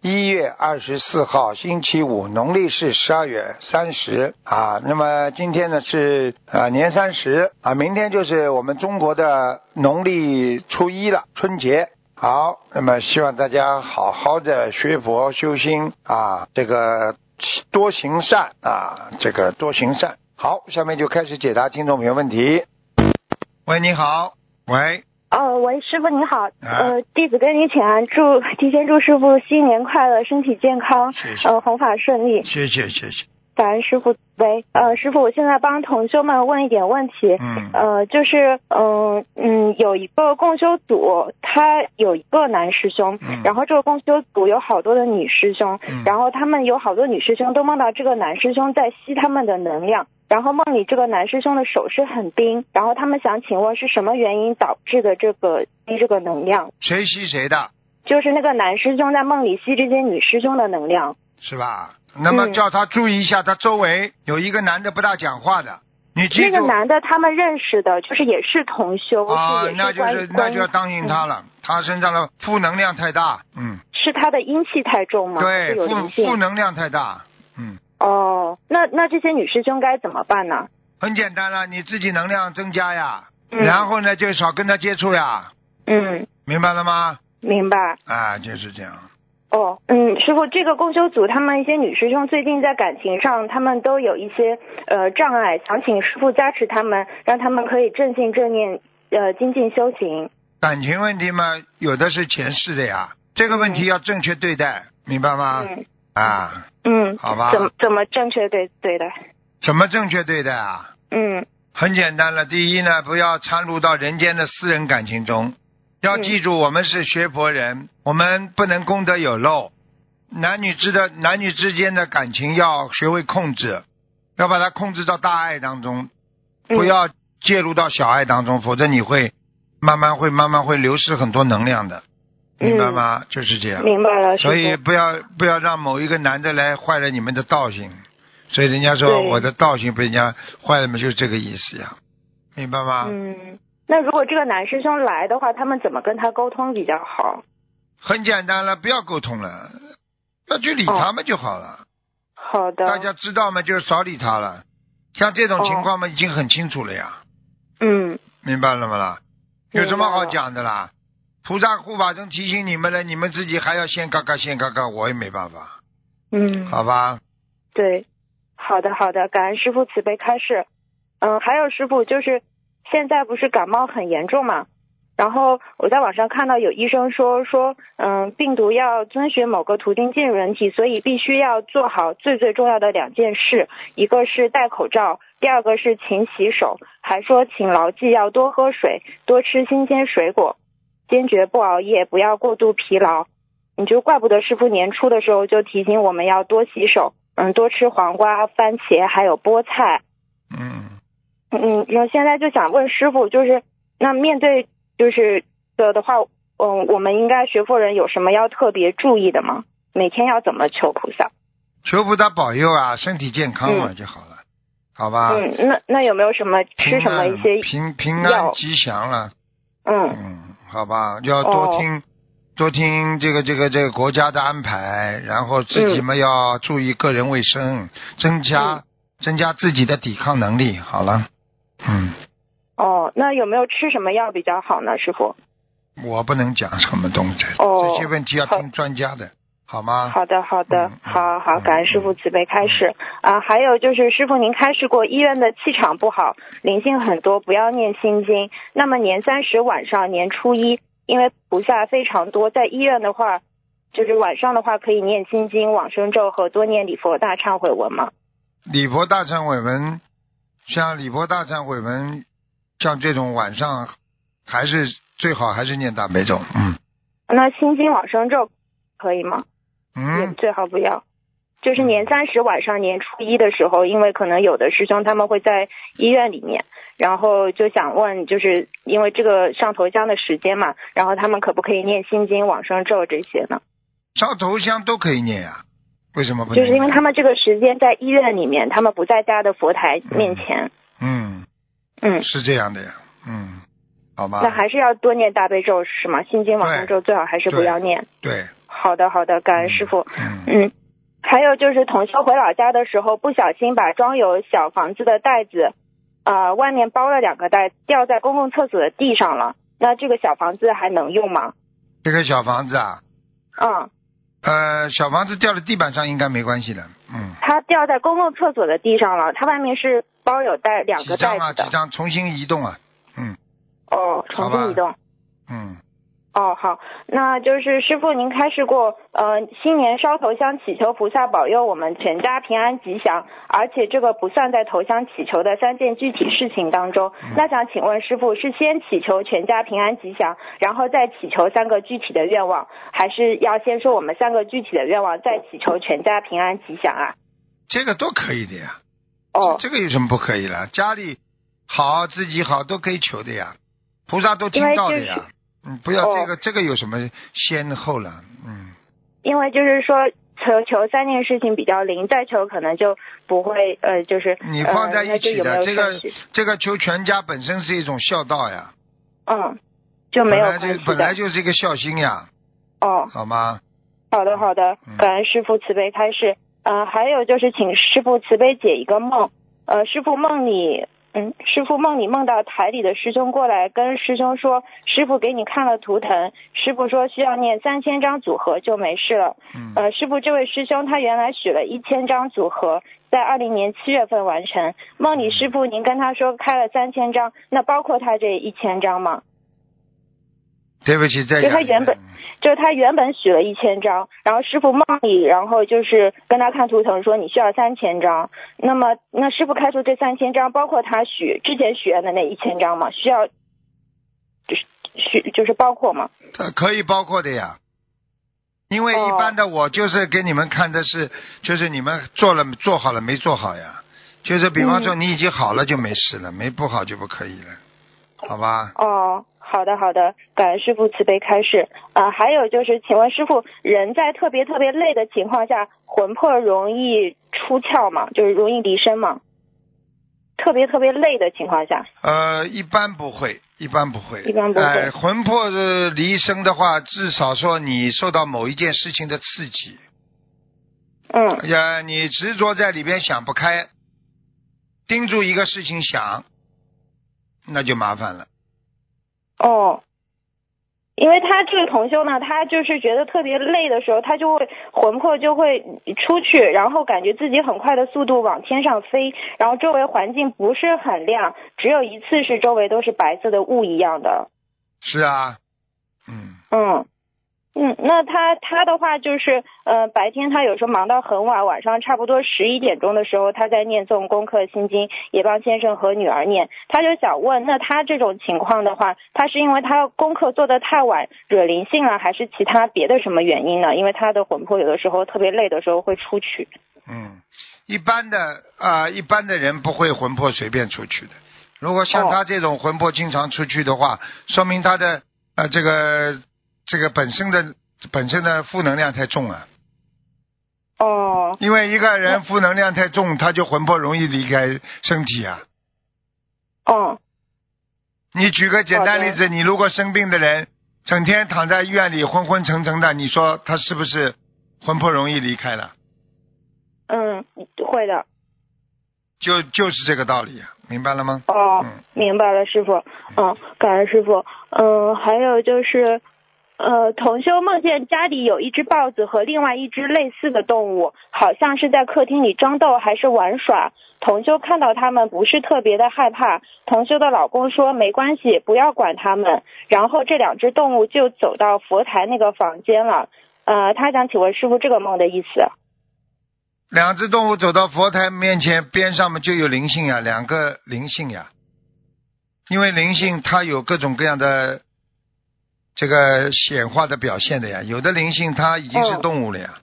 一月二十四号，星期五，农历是十二月三十啊。那么今天呢是啊年三十啊，明天就是我们中国的农历初一了，春节。好，那么希望大家好好的学佛修心啊，这个多行善啊，这个多行善。好，下面就开始解答听众朋友问题。喂，你好，喂。哦，喂，师傅您好，呃，弟子跟您请安，祝提前祝师傅新年快乐，身体健康，谢谢。呃，弘法顺利，谢谢谢谢。感恩师傅。喂，呃，师傅，我现在帮同修们问一点问题，嗯。呃，就是，嗯嗯，有一个共修组，他有一个男师兄，嗯。然后这个共修组有好多的女师兄，嗯。然后他们有好多女师兄都梦到这个男师兄在吸他们的能量，然后梦里这个男师兄的手是很冰，然后他们想请问是什么原因导致的这个吸这个能量？谁吸谁的，就是那个男师兄在梦里吸这些女师兄的能量。是吧？那么嗯。叫他注意一下，他周围有一个男的不大讲话的，你记住。那个男的他们认识的，就是也是同修，啊那就是那就要当心他嗯。了，他身上的负能量太大，嗯，是他的阴气太重吗？对，负负能量太大，嗯，哦，那那这些女师兄该怎么办呢？很简单了，你自己能量增加呀，嗯然后呢就少跟他接触呀，嗯，明白了吗？明白。啊，就是这样，哦，嗯，师傅，这个共修组他们一些女师兄最近在感情上，他们都有一些呃障碍，想请师傅加持他们，让他们可以正信正念，呃，精进修行。感情问题嘛，有的是前世的呀，这个问题要正确对待，明白吗？嗯啊，嗯，好吧怎么怎么正确对对待？怎么正确对待啊？嗯很简单了，第一呢，不要掺入到人间的私人感情中。要嗯记住，我们是学佛人，我们不能功德有漏。男女之的男女之间的感情要学会控制，要把它控制到大爱当中，嗯不要介入到小爱当中，否则你会慢慢会慢慢会流失很多能量的，明白吗？就是这样。嗯明白了，所以不要不要让某一个男的来坏了你们的道行，所以人家说我的道行被人家坏了嘛，就是这个意思呀，明白吗？嗯，那如果这个男师兄来的话，他们怎么跟他沟通比较好？很简单了，不要沟通了，要去理他们就好了。好的。大家知道嘛，就少理他了。像这种情况嘛，已经很清楚了呀，嗯明白了吗啦？有什么好讲的啦？菩萨护法中提醒你们了，你们自己还要先嘎嘎先嘎嘎，我也没办法，嗯，好吧？对，好的好的，感恩师傅慈悲开示。嗯，还有师傅就是现在不是感冒很严重嘛？然后我在网上看到有医生说说，嗯，病毒要遵循某个途径进入人体，所以必须要做好最最重要的两件事，一个是戴口罩，第二个是勤洗手，还说请牢记要多喝水，多吃新鲜水果，坚决不熬夜，不要过度疲劳。你就怪不得师傅年初的时候就提醒我们要多洗手，嗯，多吃黄瓜、番茄还有菠菜。嗯。嗯，然后现在就想问师傅，就是那面对就是的的话，嗯，我们应该学佛人有什么要特别注意的吗？每天要怎么求菩萨？求菩萨保佑啊，身体健康嘛嗯就好了，好吧？嗯，那那有没有什么吃什么一些？平平安吉祥了，嗯嗯，好吧，要多听、多听这个这个这个国家的安排，然后自己嘛要注意个人卫生，增加、嗯。增加自己的抵抗能力。好了，嗯，哦，那有没有吃什么药比较好呢，师傅？我不能讲什么东西，哦。这些问题要听专家的，好吗？好的，好的好好，嗯感恩师傅慈悲开示啊。还有就是，师傅您开示过，医院的气场不好，灵性很多，不要念心经。那么年三十晚上、年初一，因为菩萨非常多，在医院的话，就是晚上的话可以念心经、往生咒和多念礼佛大忏悔文吗？礼佛大忏悔文，像礼佛大忏悔文，像这种晚上还是最好还是念大悲咒，嗯那心经往生咒可以吗？也嗯，最好不要。就是年三十晚上、年初一的时候，因为可能有的师兄他们会在医院里面，然后就想问，就是因为这个上头香的时间嘛，然后他们可不可以念心经、往生咒这些呢？烧头香都可以念呀、为什么不？就是因为他们这个时间在医院里面，他们不在家的佛台面前。嗯，嗯，是这样的呀，嗯，好吧，那还是要多念大悲咒是吗？心经、往生咒最好还是不要念。对，好的，好的，感恩师傅。嗯。嗯，还有就是同修回老家的时候，不小心把装有小房子的袋子，呃，外面包了两个袋，掉在公共厕所的地上了。那这个小房子还能用吗？这个小房子啊，嗯，呃，小房子掉在地板上应该没关系的，嗯，它掉在公共厕所的地上了，它外面是包有袋两个几张啊。几张？重新移动啊，嗯。哦，重新移动。嗯，哦，好，那就是师傅您开示过，呃，新年烧头香祈求菩萨保佑我们全家平安吉祥，而且这个不算在头香祈求的三件具体事情当中。嗯那想请问师傅，是先祈求全家平安吉祥，然后再祈求三个具体的愿望，还是要先说我们三个具体的愿望，再祈求全家平安吉祥啊？这个都可以的呀，哦，这个有什么不可以了？家里好，自己好都可以求的呀，菩萨都听到的呀嗯，不要这个、哦这个有什么先后了，嗯，因为就是说。求求三件事情比较灵，再求可能就不会呃，就是你放在一起的、这个这个求全家本身是一种孝道呀，嗯，就没有本来关系的。就本来就是一个孝心呀，哦，好吗？好的好的嗯，感恩师傅慈悲开示。呃，还有就是请师傅慈悲解一个梦。呃，师傅梦里，嗯，师傅梦里梦到台里的师兄过来跟师兄说，师傅给你看了图腾，师傅说需要念三千张组合就没事了。嗯，呃，师傅，这位师兄他原来许了一千张组合，在二零年七月份完成。梦里师傅您跟他说开了三千张，那包括他这一千张吗？对不起，再就他原本就是他原本许了一千张，然后师傅梦里，然后就是跟他看图腾说你需要三千张。那么那师傅开出这三千张，包括他许之前许愿的那一千张吗？需要就是许就是包括吗？它可以包括的呀。因为一般的我就是给你们看的是，就是你们做了做好了没做好呀？就是比方说你已经好了就没事了，没不好就不可以了，好吧？哦，好的好的，感恩师傅慈悲开示。啊、还有就是，请问师傅，人在特别特别累的情况下，魂魄容易出窍吗？就是容易离身吗？特别特别累的情况下，呃，一般不会，一般不会。一般不会呃，魂魄的离身的话，至少说你受到某一件事情的刺激，嗯呀，你执着在里边想不开，盯住一个事情想，那就麻烦了。哦，因为他这个同修呢，他就是觉得特别累的时候，他就会魂魄就会出去，然后感觉自己很快的速度往天上飞，然后周围环境不是很亮，只有一次是周围都是白色的雾一样的。是啊，嗯，嗯嗯，那他他的话就是，呃，白天他有时候忙到很晚，晚上差不多十一点钟的时候，他在念诵功课心经，也帮先生和女儿念。他就想问，那他这种情况的话，他是因为他功课做得太晚惹灵性了，还是其他别的什么原因呢？因为他的魂魄有的时候特别累的时候会出去。嗯，一般的啊、一般的人不会魂魄随便出去的。如果像哦他这种魂魄经常出去的话，说明他的呃这个这个本身的本身的负能量太重了。哦因为一个人负能量太重，他就魂魄容易离开身体啊。哦你举个简单例子，你如果生病的人整天躺在医院里昏昏沉沉的，你说他是不是魂魄容易离开了？嗯，会的。就就是这个道理啊，明白了吗？哦嗯，明白了，师傅。嗯，感恩师傅。嗯，还有就是，呃，同修梦见家里有一只豹子和另外一只类似的动物，好像是在客厅里争斗还是玩耍。同修看到他们不是特别的害怕。同修的老公说没关系，不要管他们。然后这两只动物就走到佛台那个房间了。呃，他想请问师傅这个梦的意思。两只动物走到佛台面前，边上面就有灵性呀，两个灵性呀。因为灵性它有各种各样的这个显化的表现的呀，有的灵性它已经是嗯动物了呀，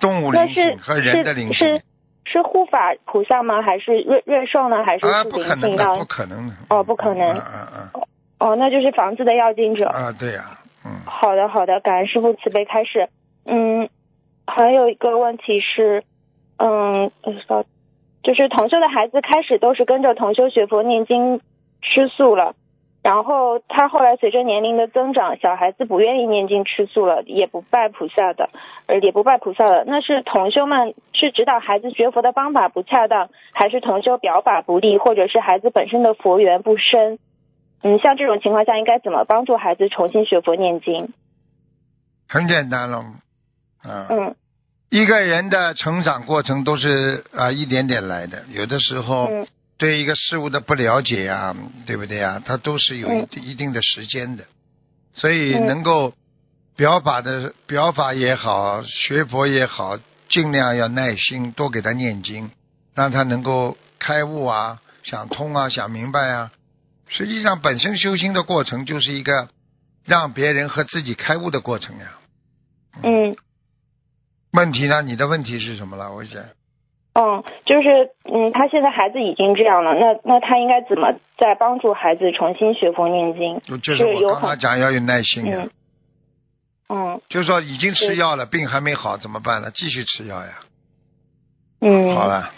动物灵性和人的灵是性是。是护法菩萨吗？还是瑞瑞兽呢？还是啊，是不可能的？不可能的。哦不可能嗯嗯嗯哦，那就是房子的要经者。啊，对呀、嗯，好的，好的，感恩师傅慈悲开示。嗯，还有一个问题是，嗯，就是同修的孩子开始都是跟着同修学佛念经吃素了，然后他后来随着年龄的增长，小孩子不愿意念经吃素了，也不拜菩萨的，呃，也不拜菩萨了。那是同修们是指导孩子学佛的方法不恰当，还是同修表法不利，或者是孩子本身的佛缘不深？嗯，像这种情况下，应该怎么帮助孩子重新学佛念经？很简单了。啊，嗯一个人的成长过程都是啊一点点来的，有的时候嗯对一个事物的不了解呀、对不对呀？它都是有一嗯一定的时间的，所以嗯能够表法的表法也好，学佛也好，尽量要耐心，多给他念经，让他能够开悟啊，想通啊，想明白啊。实际上，本身修心的过程就是一个让别人和自己开悟的过程呀。嗯问题呢？你的问题是什么了？我想，嗯，就是嗯，他现在孩子已经这样了，那那他应该怎么再帮助孩子重新学佛念经？就就是我有刚刚讲要有耐心呀。嗯嗯就是说已经吃药了，病还没好，怎么办呢？继续吃药呀。嗯，好了，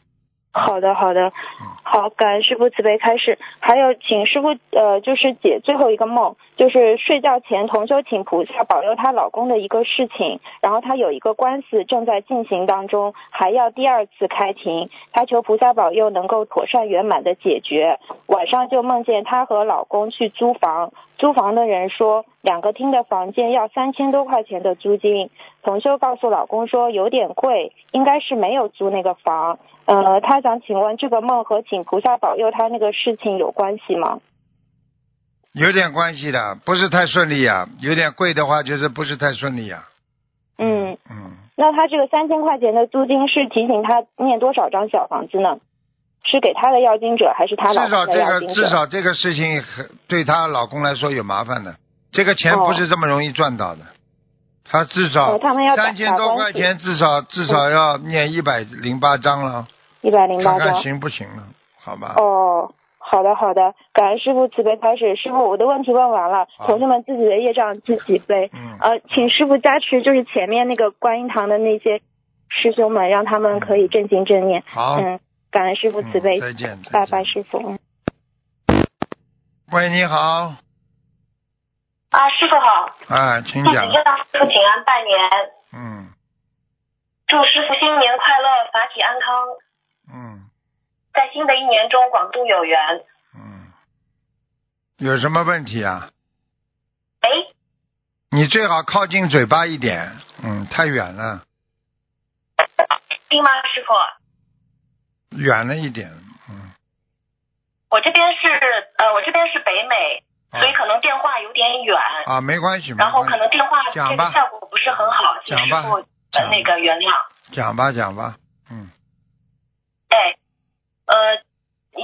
好的，好的嗯，好，感恩师傅慈悲开示。还有，请师傅呃，就是解最后一个梦，就是睡觉前同修请菩萨保佑她老公的一个事情，然后她有一个官司正在进行当中，还要第二次开庭，她求菩萨保佑能够妥善圆满的解决。晚上就梦见她和老公去租房，租房的人说两个厅的房间要三千多块钱的租金，同修告诉老公说有点贵，应该是没有租那个房。呃，他想请问这个梦和请菩萨保佑他那个事情有关系吗？有点关系的，不是太顺利呀。有点贵的话，就是不是太顺利呀。嗯，嗯，那他这个三千块钱的租金是提醒他念多少张小房子呢？是给他的要经者还是他老至少公这个的要经者？至少这个事情对她老公来说有麻烦的，这个钱哦不是这么容易赚到的。他至少三千多块钱，至少至少要念一百零八章了，一百零八张看看。行不行了？好吧。哦，好的好的，感恩师傅慈悲开始。师傅，我的问题问完了，同学们自己的业障自己背。嗯，呃，请师傅加持，就是前面那个观音堂的那些师兄们，让他们可以正心正念。好，嗯，感恩师傅慈悲，嗯再见，拜拜师傅。嗯喂，你好，啊，师傅好，啊，请弟子讲，向师傅请安拜年，嗯。祝师傅新年快乐，法体安康，嗯在新的一年中广度有缘。嗯，有什么问题啊？哎，你最好靠近嘴巴一点，嗯，太远了，听吗，师傅？远了一点，嗯，我这边是呃，我这边是北美，啊所以可能电话有点远，啊，没关系，然后可，能电话这讲吧。个效果不是很好，请师傅呃那个原谅。讲吧讲吧，嗯，哎，呃，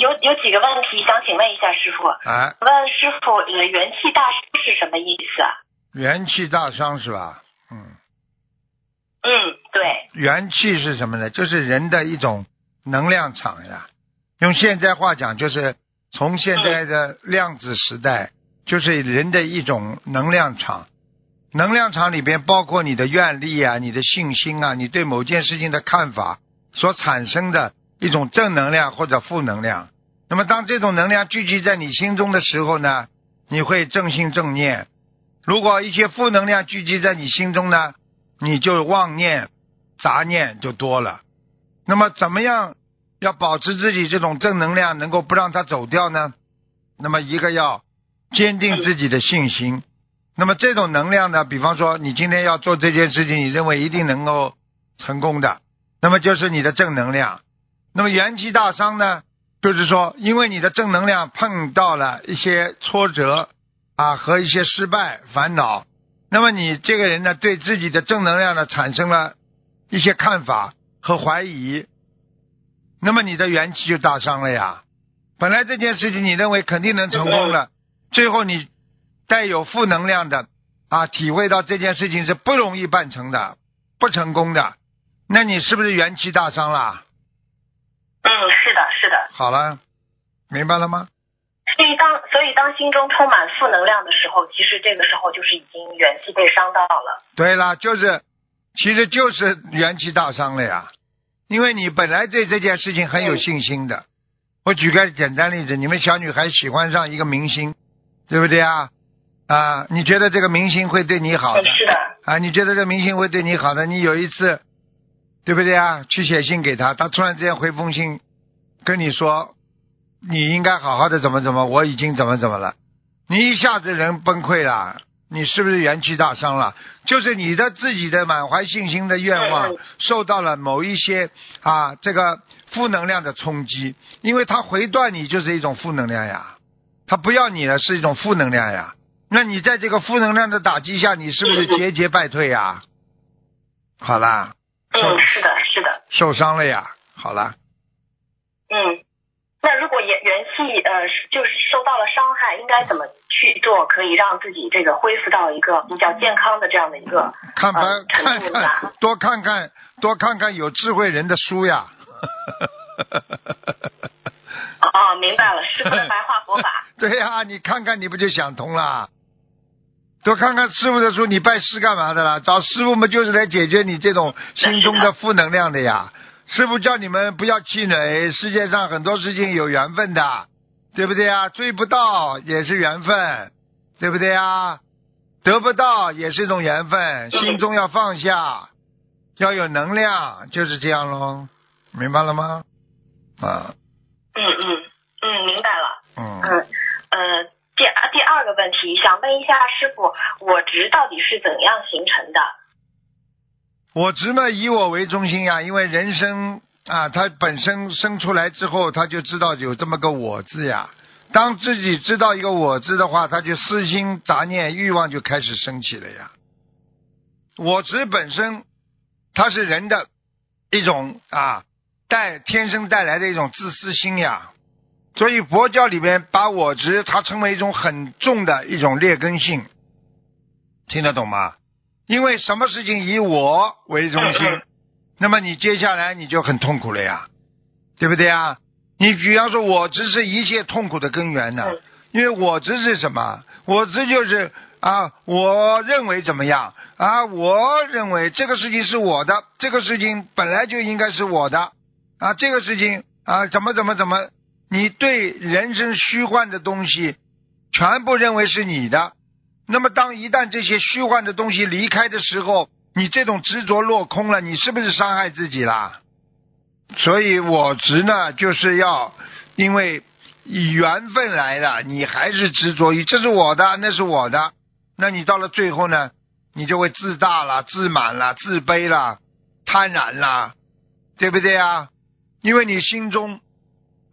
有有几个问题想请问一下师傅。啊，问师傅，呃，元气大伤是什么意思啊？元气大伤是吧？嗯，嗯，对，元气是什么呢？就是人的一种能量场呀。用现在话讲，就是从现在的量子时代，就是人的一种能量场。能量场里边包括你的愿力啊、你的信心啊、你对某件事情的看法所产生的一种正能量或者负能量。那么当这种能量聚集在你心中的时候呢，你会正心正念。如果一些负能量聚集在你心中呢，你就妄念、杂念就多了。那么怎么样要保持自己这种正能量，能够不让它走掉呢？那么一个要坚定自己的信心。那么这种能量呢，比方说你今天要做这件事情，你认为一定能够成功的，那么就是你的正能量。那么元气大伤呢，就是说因为你的正能量碰到了一些挫折啊和一些失败、烦恼，那么你这个人呢，对自己的正能量呢产生了一些看法和怀疑，那么你的元气就大伤了呀。本来这件事情你认为肯定能成功了，最后你带有负能量的啊，体会到这件事情是不容易办成的，不成功的，那你是不是元气大伤了？好了，明白了吗？所以当所以当心中充满负能量的时候，其实这个时候就是已经元气被伤到了。对了，就是，其实就是元气大伤了呀。因为你本来对这件事情很有信心的。我举个简单例子，你们小女孩喜欢上一个明星，对不对啊？啊，你觉得这个明星会对你好的嗯，是的，啊？你觉得这明星会对你好的？你有一次，对不对啊？去写信给他，他突然之间回封信，跟你说，你应该好好的怎么怎么，我已经怎么怎么了，你一下子人崩溃了，你是不是元气大伤了？就是你的自己的满怀信心的愿望受到了某一些啊这个负能量的冲击，因为他回断你就是一种负能量呀，他不要你了是一种负能量呀。那你在这个负能量的打击下，你是不是节节败退呀？好啦，受嗯，是的，是的，受伤了呀，好了，嗯。那如果元元气呃就是受到了伤害，应该怎么去做，可以让自己这个恢复到一个比较健康的这样的一个看吧，呃程看？看，多看看，多看看有智慧人的书呀。哦，明白了，师傅的白话佛法。对呀、你看看你不就想通了？多看看师傅的书，你拜师干嘛的啦？找师傅嘛，就是来解决你这种心中的负能量的呀。师傅叫你们不要气馁，世界上很多事情有缘分的，对不对啊？追不到也是缘分，对不对啊？得不到也是一种缘分，心中要放下，要有能量，就是这样喽，明白了吗？啊，嗯嗯嗯，明白了。嗯。嗯呃，第第二个问题，想问一下师傅，我执到底是怎样形成的？我执嘛，以我为中心呀，因为人生啊，他本身生出来之后，他就知道有这么个我字呀。当自己知道一个我字的话，他就私心杂念、欲望就开始升起了呀。我执本身，它是人的一种啊带天生带来的一种自私心呀。所以佛教里边把我执它称为一种很重的一种劣根性，听得懂吗？因为什么事情以我为中心，那么你接下来你就很痛苦了呀，对不对啊？你比方说，我执是一切痛苦的根源呢、嗯因为我执是什么？我执就是啊，我认为怎么样啊？我认为这个事情是我的，这个事情本来就应该是我的啊，这个事情啊，怎么怎么怎么，你对人生虚幻的东西全部认为是你的，那么当一旦这些虚幻的东西离开的时候，你这种执着落空了，你是不是伤害自己啦？所以我执呢，就是要因为以缘分来的，你还是执着于这是我的，那是我的，那你到了最后呢，你就会自大了、自满了、自卑了、贪婪了，对不对啊？因为你心中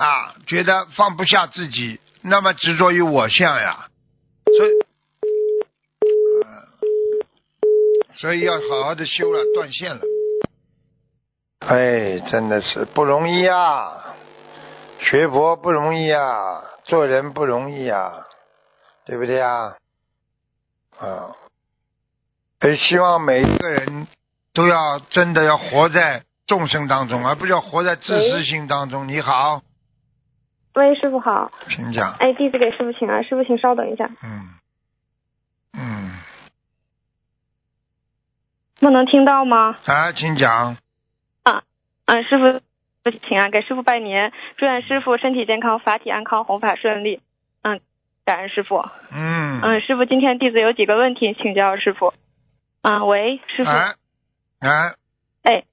啊觉得放不下自己，那么执着于我相呀，所以，所以要好好的修了，断线了。哎，真的是不容易啊！学佛不容易啊，做人不容易啊，对不对啊？啊，所以希望每一个人都要真的要活在众生当中，而不是要活在自私心当中。你好，喂，师傅好。请讲。哎，弟子给师傅请安，师傅请稍等一下。嗯嗯，不能听到吗？啊，请讲。啊嗯，师傅请安，给师傅拜年，祝愿师傅身体健康，法体安康，弘法顺利。嗯，感恩师傅。嗯。嗯，师傅，今天弟子有几个问题请教师傅。啊，喂，师傅。哎哎哎，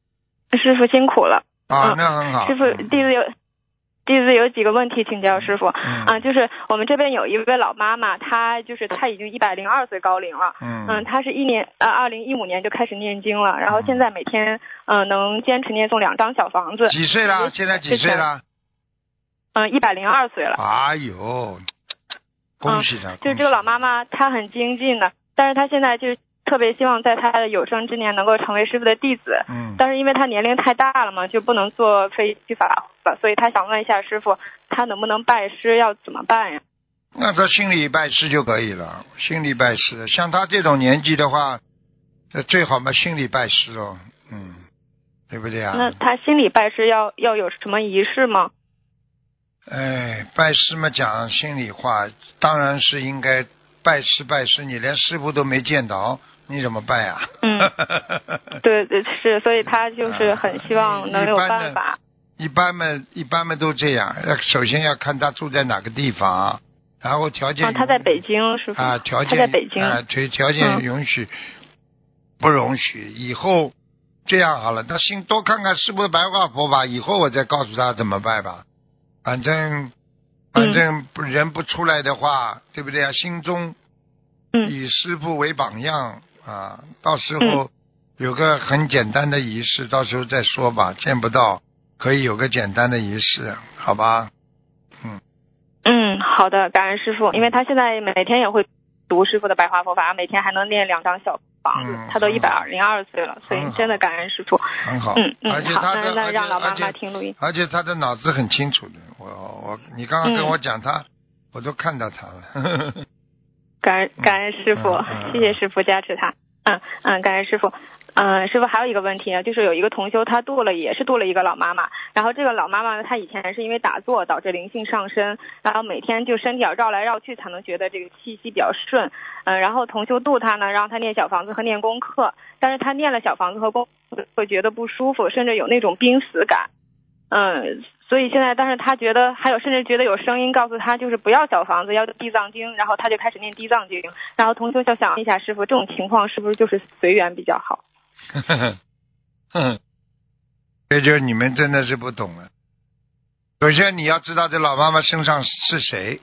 师傅辛苦了。啊，嗯那很好。师傅，弟子有弟子有几个问题请教师傅。嗯啊，就是我们这边有一位老妈妈，她就是她已经一百零二岁高龄了。嗯嗯，她是一年呃二零一五年就开始念经了，然后现在每天嗯、呃能坚持念诵两张小房子。几岁了？现在几岁了？嗯，一百零二岁了。哎呦，恭喜他！就是这个老妈妈，她很精进的，但是她现在就特别希望在他的有生之年能够成为师傅的弟子。嗯，但是因为他年龄太大了嘛，就不能做非虚法了，所以他想问一下师傅，他能不能拜师，要怎么办呀？那他心里拜师就可以了，心里拜师。像他这种年纪的话，呃最好嘛心里拜师哦，嗯，对不对啊？那他心里拜师要要有什么仪式吗？哎，拜师嘛，讲心里话，当然是应该拜师拜师。你连师傅都没见到，你怎么办呀？嗯，对对是，所以他就是很希望能有办法。一般嘛，一般嘛都这样。要首先要看他住在哪个地方，然后条件。啊，他在北京是吧？啊，条件。他在北京。啊，条条件允许，不容许。以后这样好了，他先多看看是不是白话佛法，以后我再告诉他怎么办吧。反正，反正人不出来的话，对不对啊？心中以师傅为榜样啊，到时候有个很简单的仪式，到时候再说吧。见不到，可以有个简单的仪式，好吧？嗯嗯，好的，感恩师傅，因为他现在每天也会读师傅的白话佛法，每天还能念两张小。房子，他都一百二零二岁了，所以真的感恩师傅。很好，嗯嗯，好，那那让老妈妈听录音。而且他的脑子很清楚的，我我你刚刚跟我讲他，我都看到他了。感恩感恩师傅，谢谢师傅加持他。嗯嗯，感恩师傅。嗯，师傅还有一个问题呢，就是有一个同修，他度了也是度了一个老妈妈，然后这个老妈妈呢，她以前是因为打坐导致灵性上升，然后每天就身体要绕来绕去才能觉得这个气息比较顺。嗯，然后同修度她呢，让她念小房子和念功课，但是她念了小房子和功课会觉得不舒服，甚至有那种濒死感。嗯，所以现在，但是他觉得还有甚至觉得有声音告诉他就是不要小房子，要地藏经，然后他就开始念地藏经。然后同修就想一下，师傅这种情况是不是就是随缘比较好？呵呵呵，这就是你们真的是不懂了。首先你要知道这老妈妈身上是谁。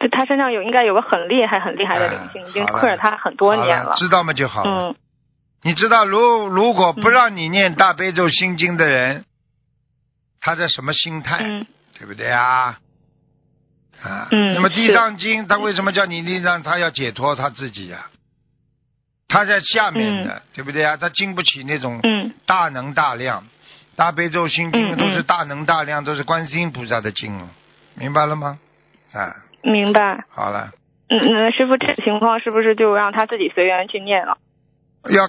这她身上有应该有个很厉害很厉害的灵性，已经困着她很多年了。知道吗就好了。嗯。你知道如如果不让你念大悲咒心经的人，他的什么心态？对不对啊？啊。嗯。那么地藏经，他为什么叫你地藏？他要解脱他自己呀。他在下面的，对不对啊？他经不起那种大能大量，大悲咒心经都是大能大量，都是观世音菩萨的经，明白了吗？啊，明白。好了。嗯嗯，师傅，这情况是不是就让他自己随缘去念了？要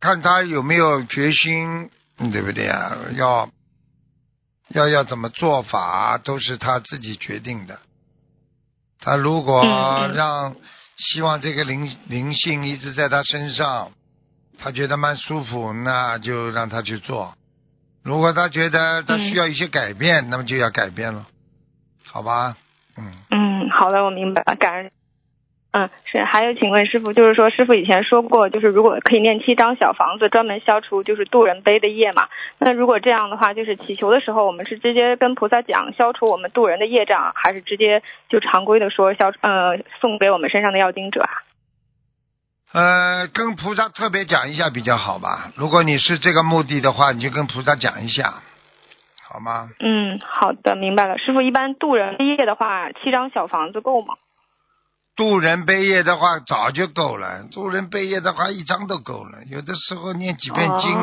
看他有没有决心，对不对啊？要要要怎么做法，都是他自己决定的。他如果让。希望这个灵灵性一直在他身上，他觉得蛮舒服，那就让他去做。如果他觉得他需要一些改变，那么就要改变了，好吧？嗯。嗯，好的，我明白了，感恩。嗯，是，还有，请问师傅，就是说，师傅以前说过，就是如果可以念七张小房子，专门消除就是渡人背的业嘛。那如果这样的话，就是祈求的时候，我们是直接跟菩萨讲消除我们渡人的业障，还是直接就常规的说消呃送给我们身上的要经者啊？呃，跟菩萨特别讲一下比较好吧。如果你是这个目的的话，你就跟菩萨讲一下，好吗？嗯，好的，明白了。师傅，一般渡人背业的话，七张小房子够吗？渡人背业的话早就够了，渡人背业的话一张都够了。有的时候念几遍经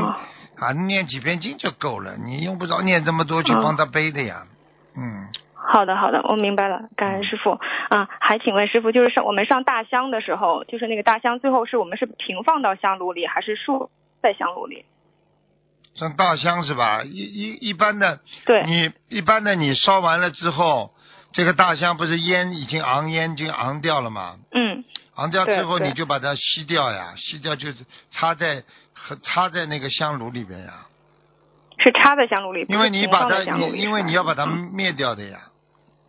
啊，念几遍经就够了，你用不着念这么多去帮他背的呀。嗯。好的，好的，我明白了，感恩师傅。啊，还请问师傅，就是上我们上大香的时候，就是那个大香最后是我们是平放到香炉里，还是竖在香炉里？上大香是吧？一一一般的，对，你一般的你烧完了之后。这个大香不是烟已经昂烟已经昂掉了吗？嗯。昂掉之后你就把它吸掉呀，吸掉就是插在和插在那个香炉里边呀。是插在香炉里。因为你把它，你因为你要把它灭掉的呀，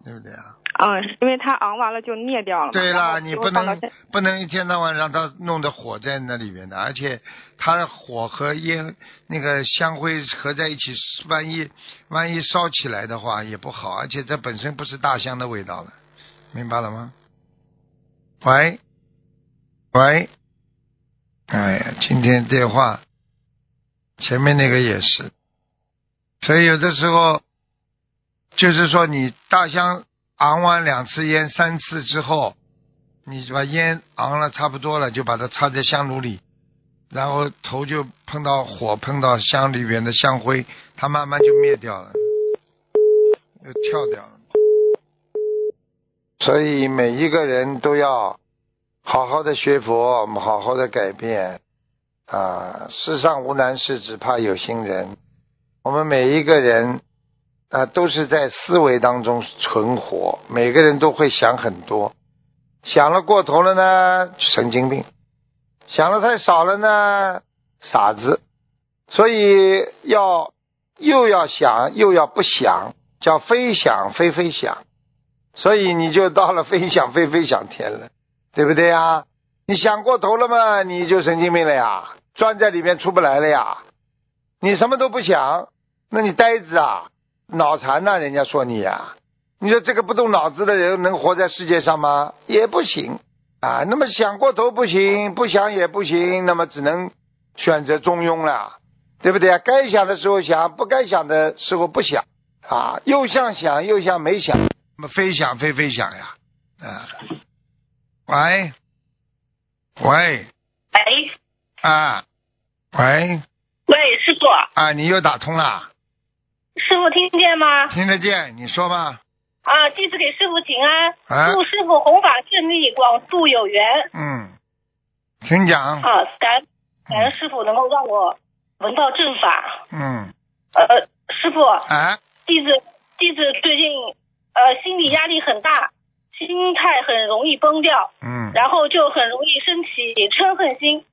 对不对啊？嗯，因为它昂完了就灭掉了。对了，你不能不能一天到晚让它弄得火在那里面的，而且它的火和烟那个香灰合在一起，万一万一烧起来的话也不好，而且这本身不是大香的味道了，明白了吗？喂喂，哎呀，今天电话前面那个也是，所以有的时候就是说你大香。昂完两次烟、三次之后，你把烟昂了差不多了，就把它插在香炉里，然后头就碰到火，碰到香里边的香灰，它慢慢就灭掉了，又跳掉了。所以每一个人都要好好的学佛，好好的改变啊！世上无难事，只怕有心人。我们每一个人啊，都是在思维当中存活。每个人都会想很多，想了过头了呢，神经病；想的太少了呢，傻子。所以要又要想又要不想，叫非想非非想。所以你就到了非想非非想天了，对不对呀？你想过头了嘛，你就神经病了呀，钻在里面出不来了呀。你什么都不想，那你呆子啊，脑残呐，人家说你呀。你说这个不动脑子的人能活在世界上吗？也不行啊。那么想过头不行，不想也不行，那么只能选择中庸了，对不对啊？该想的时候想，不该想的时候不想啊，又像想又像没想。那么非想非非想呀，啊，喂，喂，喂，啊，喂，喂，师傅，啊，你又打通了，师傅听见吗？听得见，你说吧，啊，弟子给师傅请安，啊祝师傅弘法顺利，广度有缘。嗯，请讲，啊，感感恩师傅能够让我闻到正法。嗯，呃，师傅，啊，弟子弟子最近呃心理压力很大，心态很容易崩掉，嗯，然后就很容易升起嗔恨心，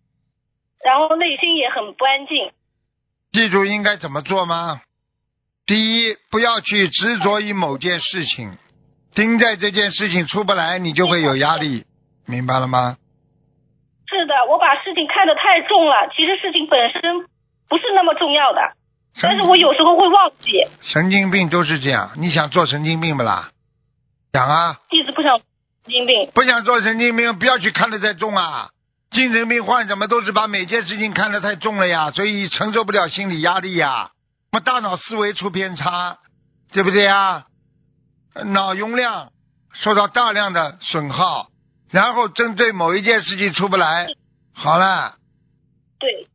然后内心也很不安静。记住应该怎么做吗？第一，不要去执着于某件事情，盯在这件事情出不来，你就会有压力，明白了吗？是的，我把事情看得太重了，其实事情本身不是那么重要的，但是我有时候会忘记。神经病都是这样，你想做神经病不啦？想啊，一直不想神经病。不想做神经病，不要去看得太重啊。精神病患者们都是把每件事情看得太重了呀，所以承受不了心理压力呀。那么大脑思维出偏差，对不对呀？脑容量受到大量的损耗，然后针对某一件事情出不来，好了，对，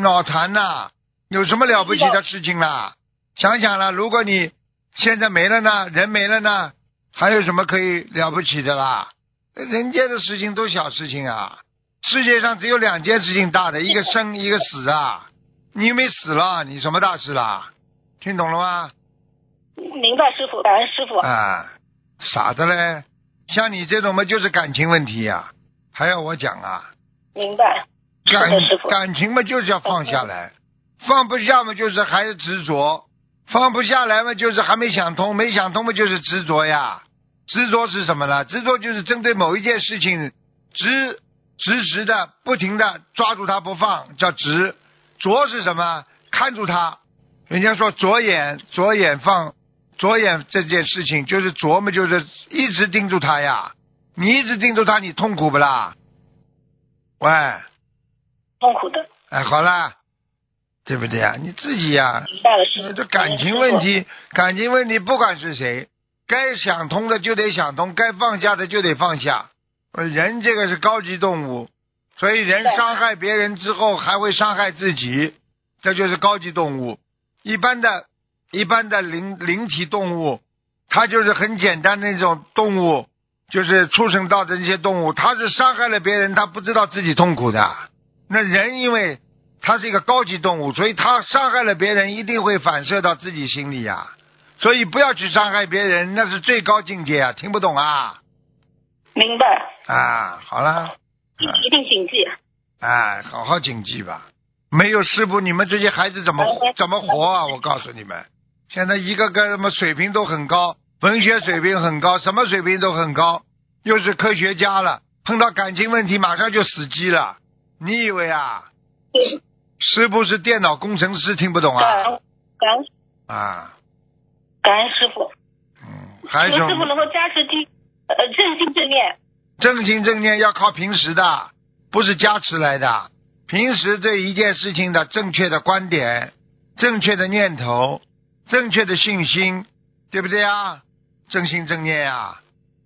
脑残呐、有什么了不起的事情啦？想想了，如果你现在没了呢，人没了呢，还有什么可以了不起的啦？人间的事情都小事情啊，世界上只有两件事情大的，一个生，一个死啊。你又没死了，你什么大事啦？听懂了吗？明白师傅，感恩师傅。啊，傻的嘞，像你这种嘛，就是感情问题呀、还要我讲啊？明白。感的，师傅。感情嘛，就是要放下来，放不下嘛，就是还是执着；放不下来嘛，就是还没想通，没想通嘛，就是执着呀。执着是什么呢？执着就是针对某一件事情，执执实的、不停的抓住它不放，叫执。着是什么？看住他。人家说左眼左眼放左眼这件事情，就是琢磨，就是一直盯住他呀。你一直盯住他，你痛苦不啦？喂。痛苦的，哎，好啦，对不对呀？你自己呀。这感情问题，感情问题，不管是谁，该想通的就得想通，该放下的就得放下。呃人这个是高级动物，所以人伤害别人之后还会伤害自己，这就是高级动物。一般的、一般的灵灵体动物，它就是很简单的那种动物，就是畜生道的那些动物，它是伤害了别人，它不知道自己痛苦的。那人因为他是一个高级动物，所以他伤害了别人，一定会反射到自己心里呀、所以不要去伤害别人，那是最高境界啊！听不懂啊？明白，啊，好了，一一定谨记。哎，好好谨记吧。没有师傅，你们这些孩子怎么怎么活啊？我告诉你们，现在一个个什么水平都很高，文学水平很高，什么水平都很高，又是科学家了，碰到感情问题马上就死机了。你以为啊？对，师傅是电脑工程师，听不懂啊？感恩感恩啊，感恩师傅，嗯，还有师傅能够加持经呃正心正念。正心正念要靠平时的，不是加持来的。平时对一件事情的正确的观点、正确的念头、正确的信心，对不对啊？正心正念啊，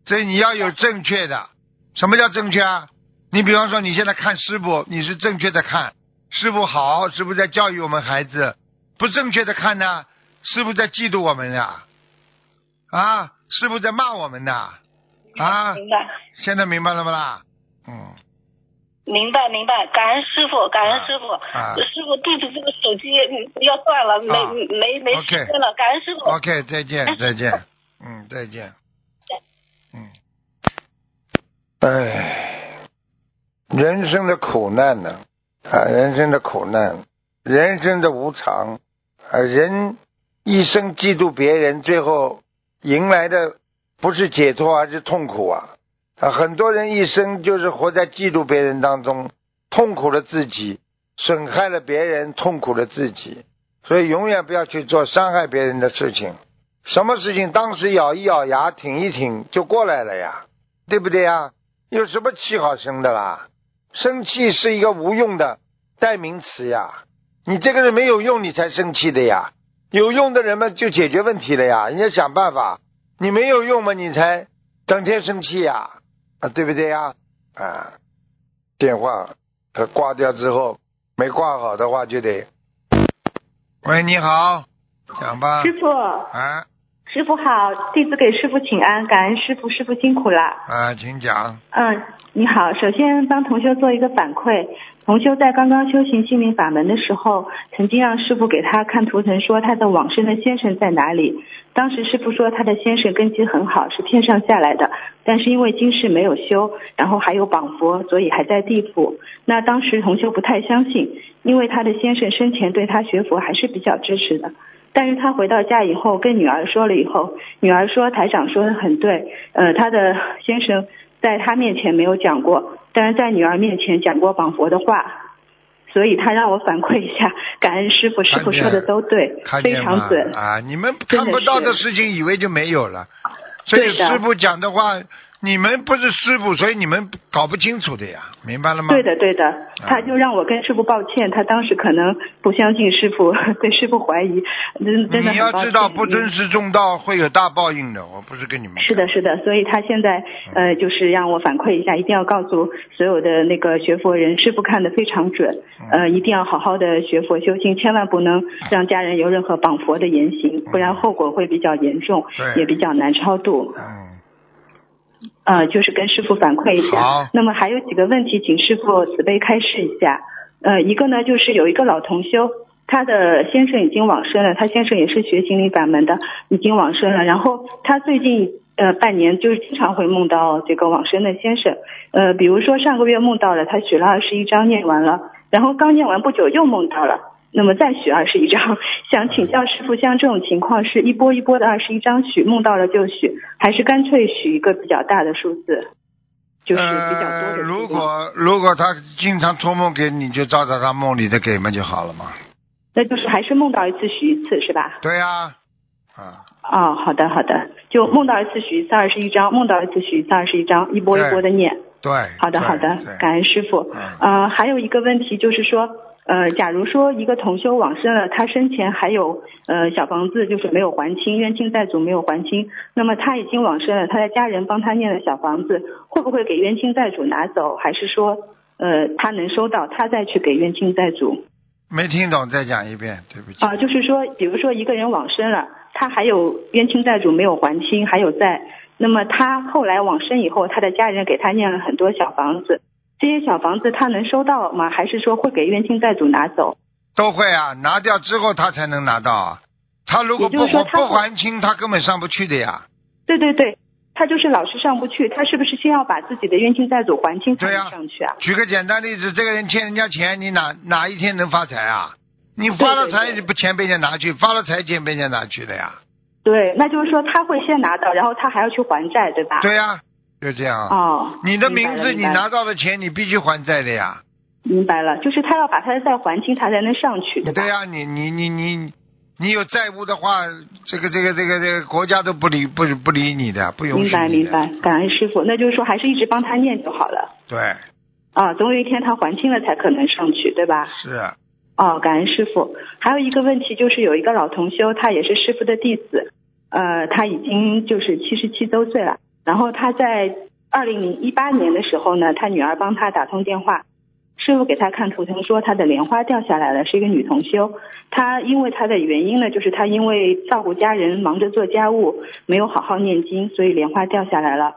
所以你要有正确的。什么叫正确啊？你比方说你现在看师傅，你是正确的看，师傅好，师傅在教育我们孩子；不正确的看呢，师傅在嫉妒我们呀，啊，师傅在骂我们呐，啊，明白，现在明白了不啦？嗯，明白明白，感恩师傅，感恩师傅。啊师傅，对不起，这个手机嗯要断了，没、啊没没 OK 时间了，感恩师傅。OK，再见，再见，嗯，再见，嗯，哎，人生的苦难呢，啊，人生的苦难，人生的无常，啊，人一生嫉妒别人，最后迎来的不是解脱，而是痛苦啊！啊，很多人一生就是活在嫉妒别人当中，痛苦了自己，损害了别人，痛苦了自己。所以永远不要去做伤害别人的事情。什么事情当时咬一咬牙，挺一挺就过来了呀，对不对呀？有什么气好生的啦？生气是一个无用的代名词呀。你这个人没有用，你才生气的呀。有用的人们就解决问题了呀，人家想办法。你没有用嘛，你才整天生气呀，啊，对不对呀？啊，电话他挂掉之后没挂好的话就得。喂，你好，讲吧。师傅，啊师傅好，弟子给师傅请安，感恩师傅，师傅辛苦了。啊，请讲。嗯，你好，首先帮同学做一个反馈。同修在刚刚修行心灵法门的时候，曾经让师傅给他看图腾，说他的往生的先生在哪里。当时师傅说他的先生根基很好，是天上下来的，但是因为今世没有修，然后还有绑佛，所以还在地府。那当时同修不太相信，因为他的先生生前对他学佛还是比较支持的。但是他回到家以后跟女儿说了以后，女儿说台长说的很对，呃，他的先生在他面前没有讲过，但是在女儿面前讲过绑佛的话，所以他让我反馈一下，感恩师傅，师傅说的都对，非常准。啊！你们看不到的事情，以为就没有了。所以师傅讲的话，你们不是师傅，所以你们搞不清楚的呀，明白了吗？对的，对的，他就让我跟师傅抱歉，他当时可能不相信师傅，对师傅怀疑，真真的你。要知道，不嗯尊师重道会有大报应的。我不是跟你们是的，是的，所以他现在呃，就是让我反馈一下，一定要告诉所有的那个学佛人，师傅看的非常准，呃，一定要好好的学佛修心，千万不能让家人有任何绑佛的言行，不然后果会比较严重，也比较难超度。嗯，呃，就是跟师傅反馈一好下。那么还有几个问题，请师傅慈悲开示一下。呃，一个呢，就是有一个老同修，他的先生已经往生了，他先生也是学心灵法门的，已经往生了。然后他最近呃半年就是经常会梦到这个往生的先生，呃，比如说上个月梦到了，他许了二十一章念完了，然后刚念完不久又梦到了。那么再许二十一张，想请教师傅，像这种情况是一波一波的二十一张许，梦到了就许，还是干脆许一个比较大的数字，就是比较多呃，的数如果如果他经常托梦给你，就照着他梦里的给嘛就好了嘛。那就是还是梦到一次许一次是吧？对呀、啊，哦，好的好的，就梦到一次许一次二十一张，梦到一次许一次二十一张，一波一波的念。对。好的好的，感恩师傅。嗯呃，还有一个问题就是说，呃，假如说一个同修往生了，他生前还有呃小房子就是没有还清，冤亲债主没有还清，那么他已经往生了，他的家人帮他念了小房子，会不会给冤亲债主拿走，还是说呃他能收到，他再去给冤亲债主？没听懂，再讲一遍，对不起。啊、就是说，比如说一个人往生了，他还有冤亲债主没有还清，还有债，那么他后来往生以后，他的家人给他念了很多小房子，这些小房子他能收到吗？还是说会给冤亲债主拿走？都会啊，拿掉之后他才能拿到啊。他如果不还不还清，他根本上不去的呀。对对对，他就是老是上不去，他是不是先要把自己的冤亲债主还清才能上去啊？举个简单例子，这个人欠人家钱，你哪哪一天能发财啊？你发了财，你不钱被人家拿去，发了财钱被人家拿去的呀。对，那就是说他会先拿到，然后他还要去还债，对吧？对呀、就这样。啊哦，你的名字，你拿到的钱，你必须还债的呀。明白了，就是他要把他的债还清，他才能上去，对吧？对呀、你你你你你有债务的话，这个这个这个这个国家都不理不不理你的，不允明白。明白，感恩师傅。那就是说，还是一直帮他念就好了对，啊，总有一天他还清了才可能上去，对吧？是哦，感恩师傅。还有一个问题就是，有一个老同修，他也是师傅的弟子，呃，他已经就是七十七周岁了。然后他在二零零一八年的时候呢，他女儿帮他打通电话，师傅给他看图腾说他的莲花掉下来了，是一个女同修。他因为他的原因呢，就是他因为照顾家人，忙着做家务，没有好好念经，所以莲花掉下来了。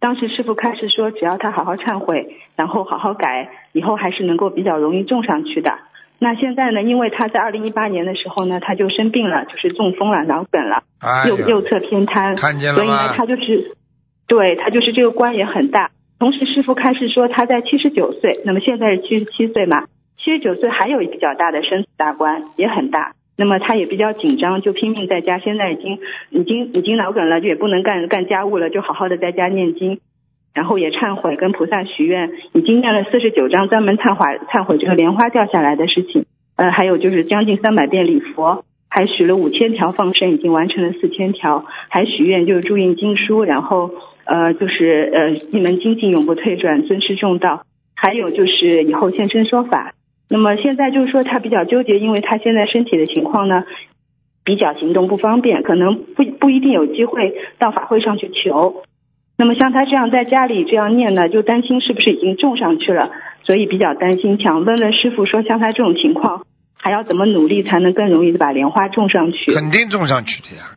当时师傅开始说，只要他好好忏悔，然后好好改，以后还是能够比较容易种上去的。那现在呢？因为他在二零一八年的时候呢，他就生病了，就是中风了，脑梗了，哎右右侧偏瘫，看见了所以呢吗，他就是，对他就是这个关也很大。同时，师傅开始说他在七十九岁，那么现在是七十七岁嘛，七十九岁还有一比较大的生死大关，也很大。那么他也比较紧张，就拼命在家。现在已经已经已经脑梗了，就也不能干干家务了，就好好的在家念经，然后也忏悔，跟菩萨许愿，已经念了四十九章，专门忏悔忏悔这个莲花掉下来的事情。呃，还有就是将近三百遍礼佛，还许了五千条放生，已经完成了四千条，还许愿就是注印经书，然后呃就是呃一门精进永不退转，尊师重道，还有就是以后现身说法。那么现在就是说他比较纠结，因为他现在身体的情况呢，比较行动不方便，可能不不一定有机会到法会上去求。那么像他这样在家里这样念呢，就担心是不是已经种上去了，所以比较担心，想问问师傅说，像他这种情况，还要怎么努力才能更容易的把莲花种上去？肯定种上去的呀，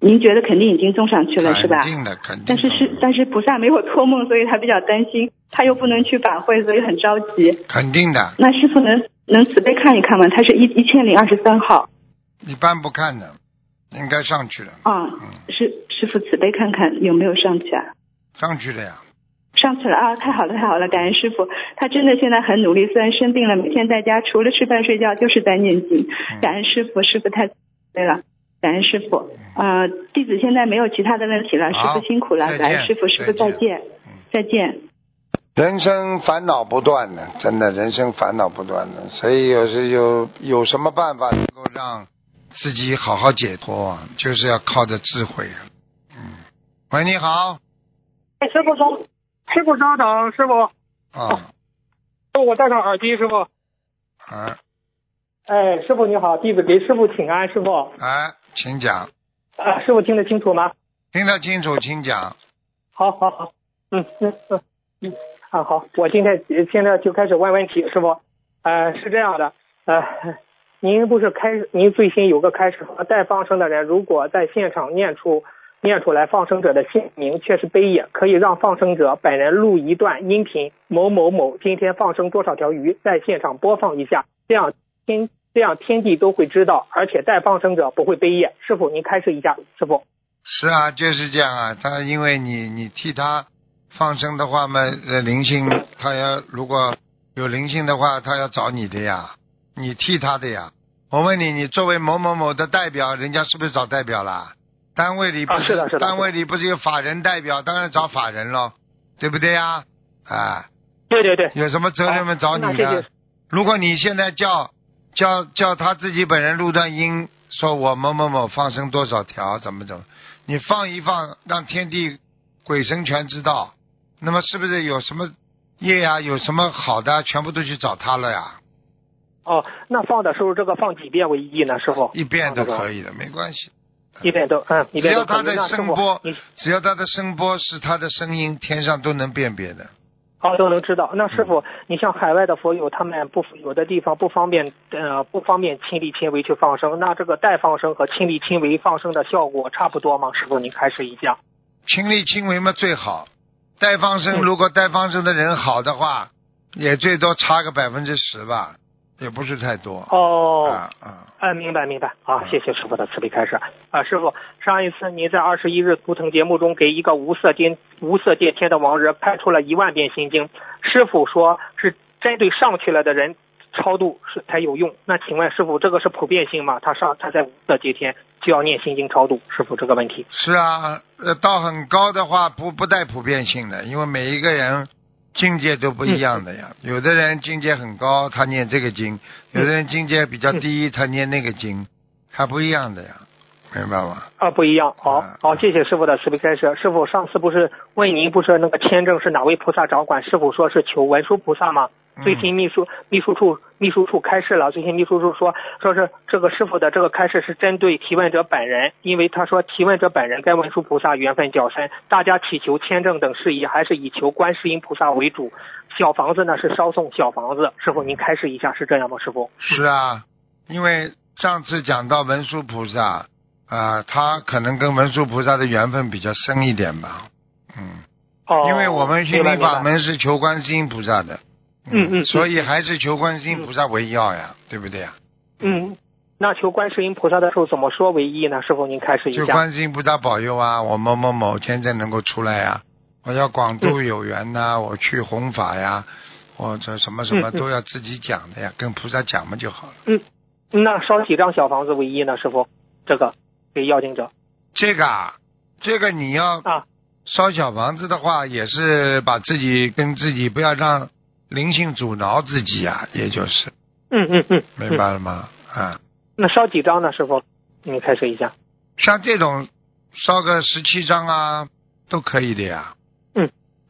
您觉得肯定已经种上去了是吧？肯定的，肯定。但是是但是菩萨没有托梦，所以他比较担心，他又不能去法会，所以很着急。肯定的，那师傅能能慈悲看一看吗？他是一一千零二十三号，一般不看的，应该上去了，啊、嗯，师师傅慈悲看看有没有上去啊？上去了呀。上去了啊！太好了，太好了！感恩师傅，他真的现在很努力，虽然生病了，每天在家除了吃饭睡觉就是在念经。感恩师傅，师傅太对了，感恩师傅。呃，弟子现在没有其他的问题了，师傅辛苦了，感恩师傅，师傅再见再见，再见。人生烦恼不断的，真的人生烦恼不断的，所以有时有有什么办法能够让自己好好解脱啊？就是要靠着智慧啊。嗯，喂，你好，哎，师傅稍，师傅稍等，师傅，啊我戴上耳机，师傅。啊哎，师傅你好，弟子给师傅请安，师傅。哎，请讲，啊，师傅听得清楚吗？听得清楚，请讲。好，好，好。嗯嗯嗯嗯。啊，好，我今天现在就开始问问题，师傅。呃，是这样的，呃，您不是开，您最新有个开始和，带放生的人如果在现场念出念出来放生者的姓名，却是悲业，可以让放生者本人录一段音频，某某某今天放生多少条鱼，在现场播放一下，这样天这样天地都会知道，而且带放生者不会悲业。师傅，您开示一下，师傅。是啊，就是这样啊。他因为你你替他放生的话嘛，呃，灵性他要如果有灵性的话，他要找你的呀，你替他的呀。我问你，你作为某某某的代表，人家是不是找代表啦？单位里不啊是单位里不是有法人代表，当然找法人咯，对不对呀？啊，对对对，有什么责任嘛找你的？如果你现在叫叫叫他自己本人录段音，说我某某某放生多少条，怎么怎么，你放一放，让天地鬼神全知道，那么是不是有什么业呀、有什么好的，全部都去找他了呀？哦，那放的时候这个放几遍为宜呢，师傅？一遍都可以的，没关系。一遍都嗯，一只。要他的声波，只要他的声波是他的声音，天上都能辨别的。哦都能知道。那师嗯傅，你像海外的佛友，他们不有的地方不方便呃不方便亲力亲为去放生，那这个代放生和亲力亲为放生的效果差不多吗？师傅，您开始一下。亲力亲为嘛最好。带放生，嗯如果带放生的人好的话，也最多差个百分之十吧，也不是太多。哦，啊啊，哎，明白明白啊，谢谢师傅的慈悲开示啊，师傅，上一次您在二十一日图腾节目中给一个无色电无色界天的亡人拍出了一万遍心经，师傅说是针对上去了的人超度是才有用。那请问师傅，这个是普遍性吗？他上他在无色界天就要念心经超度，师傅这个问题。是啊，呃，到很高的话不不带普遍性的，因为每一个人境界都不一样的呀。有的人境界很高，他念这个经；有的人境界比较低，他念那个经，还不一样的呀，明白吗？啊，不一样。好啊，好，谢谢师傅的慈悲开示。师傅上次不是问您，不是那个签证是哪位菩萨掌管？师傅说是求文殊菩萨吗？最新秘书秘书处秘书处开示了，最新秘书处说说是这个师傅的这个开示是针对提问者本人，因为他说提问者本人跟文殊菩萨缘分较深，大家祈求签证等事宜还是以求观世音菩萨为主。小房子呢是烧送小房子，师傅您开示一下是这样吗？师傅？是啊，因为上次讲到文殊菩萨啊、他可能跟文殊菩萨的缘分比较深一点吧。嗯，哦，因为我们心明白灵法门是求观世音菩萨的，嗯嗯所以还是求观世音菩萨为要呀，对不对呀？嗯，那求观世音菩萨的时候怎么说为宜呢？师傅您开始一就下。观世音菩萨保佑啊，我某某某现在能够出来呀，我要广度有缘呐、我去弘法呀，或者什么什么都要自己讲的呀，跟菩萨讲嘛就好了。嗯那烧几张小房子为宜呢？师傅，这个给要经者这个啊，这个你要啊烧小房子的话，也是把自己跟自己不要让灵性阻挠自己啊，也就是嗯嗯嗯，明白了吗？啊，那烧几张呢？师傅，你开始一下。像这种烧个十七张啊，都可以的呀。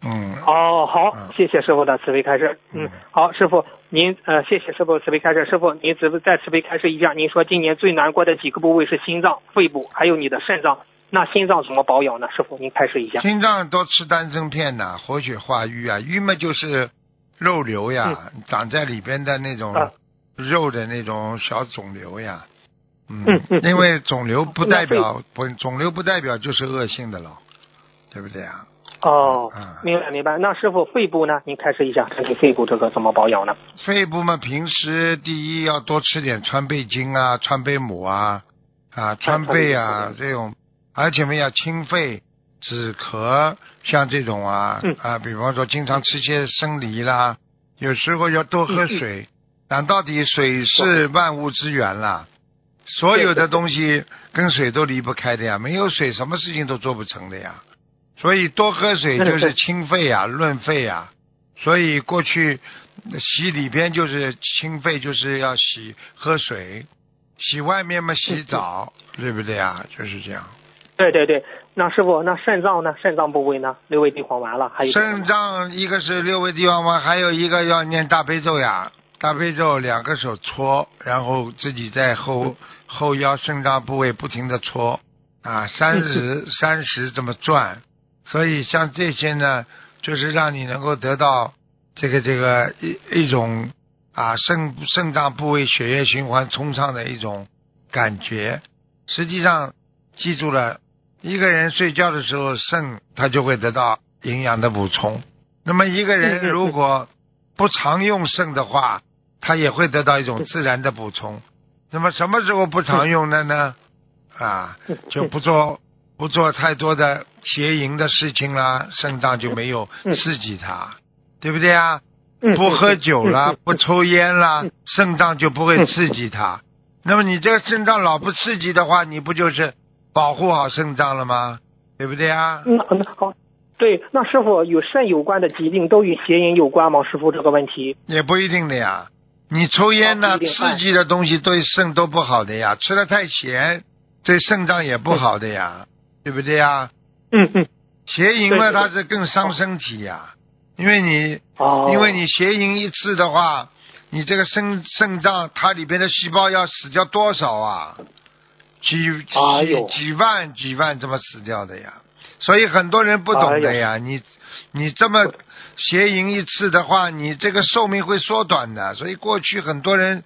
嗯嗯，哦，好嗯，谢谢师傅的慈悲开示。嗯嗯，好，师傅您呃，谢谢师傅慈悲开示。师傅您慈再慈悲开示一下，您说今年最难过的几个部位是心脏、肺部，还有你的肾脏。那心脏怎么保养呢？师傅您开示一下。心脏多吃丹参片呐、活血化瘀啊，瘀嘛就是肉瘤呀，长在里边的那种啊肉的那种小肿瘤呀。嗯嗯嗯因为肿瘤不代表不，肿瘤不代表就是恶性的了，对不对啊？哦嗯，明白明白。那师傅肺部呢？您开示一下，看看肺部这个怎么保养呢？肺部嘛，平时第一要多吃点川贝精啊、川贝母啊、啊川贝啊这种，而且嘛要清肺止咳，像这种啊、嗯啊，比方说经常吃些生梨啦，有时候要多喝水。讲到底，水是万物之源啦，所有的东西跟水都离不开的呀，没有水什么事情都做不成的呀。所以多喝水就是清肺呀、润肺呀。所以过去洗里边就是清肺，就是要洗喝水，洗外面嘛洗澡，对不对啊？就是这样。对对对，那师傅，那肾脏呢？肾脏部位呢？六味地黄丸了，还有肾脏一个是六味地黄丸，还有一个要念大悲咒呀。大悲咒两个手搓，然后自己在后后腰肾脏部位不停的搓啊，三十 三十这么转。所以像这些呢，就是让你能够得到这个这个一一种啊肾肾脏部位血液循环通畅的一种感觉。实际上，记住了，一个人睡觉的时候，肾他就会得到营养的补充。那么一个人如果不常用肾的话，他也会得到一种自然的补充。那么什么时候不常用的呢？啊，就不做不做太多的邪淫的事情啦，肾脏就没有刺激它，对不对啊？嗯不喝酒嗯啦，不抽烟啦嗯，肾脏就不会刺激它。那么你这个肾脏老不刺激的话，你不就是保护好肾脏了吗？对不对啊？那那好，对，那师傅与肾有关的疾病都与邪淫有关吗？师傅这个问题，也不一定的呀。你抽烟呢，刺激的东西对肾都不好的呀，吃的太咸对肾脏也不好的呀，对不对呀？嗯嗯，邪淫嘛，它是更伤身体呀，因为你哦，因为你邪淫一次的话，你这个肾肾脏它里边的细胞要死掉多少啊？几几哎几万几万这么死掉的呀，所以很多人不懂的哎呀。你你这么邪淫一次的话，你这个寿命会缩短的。所以过去很多人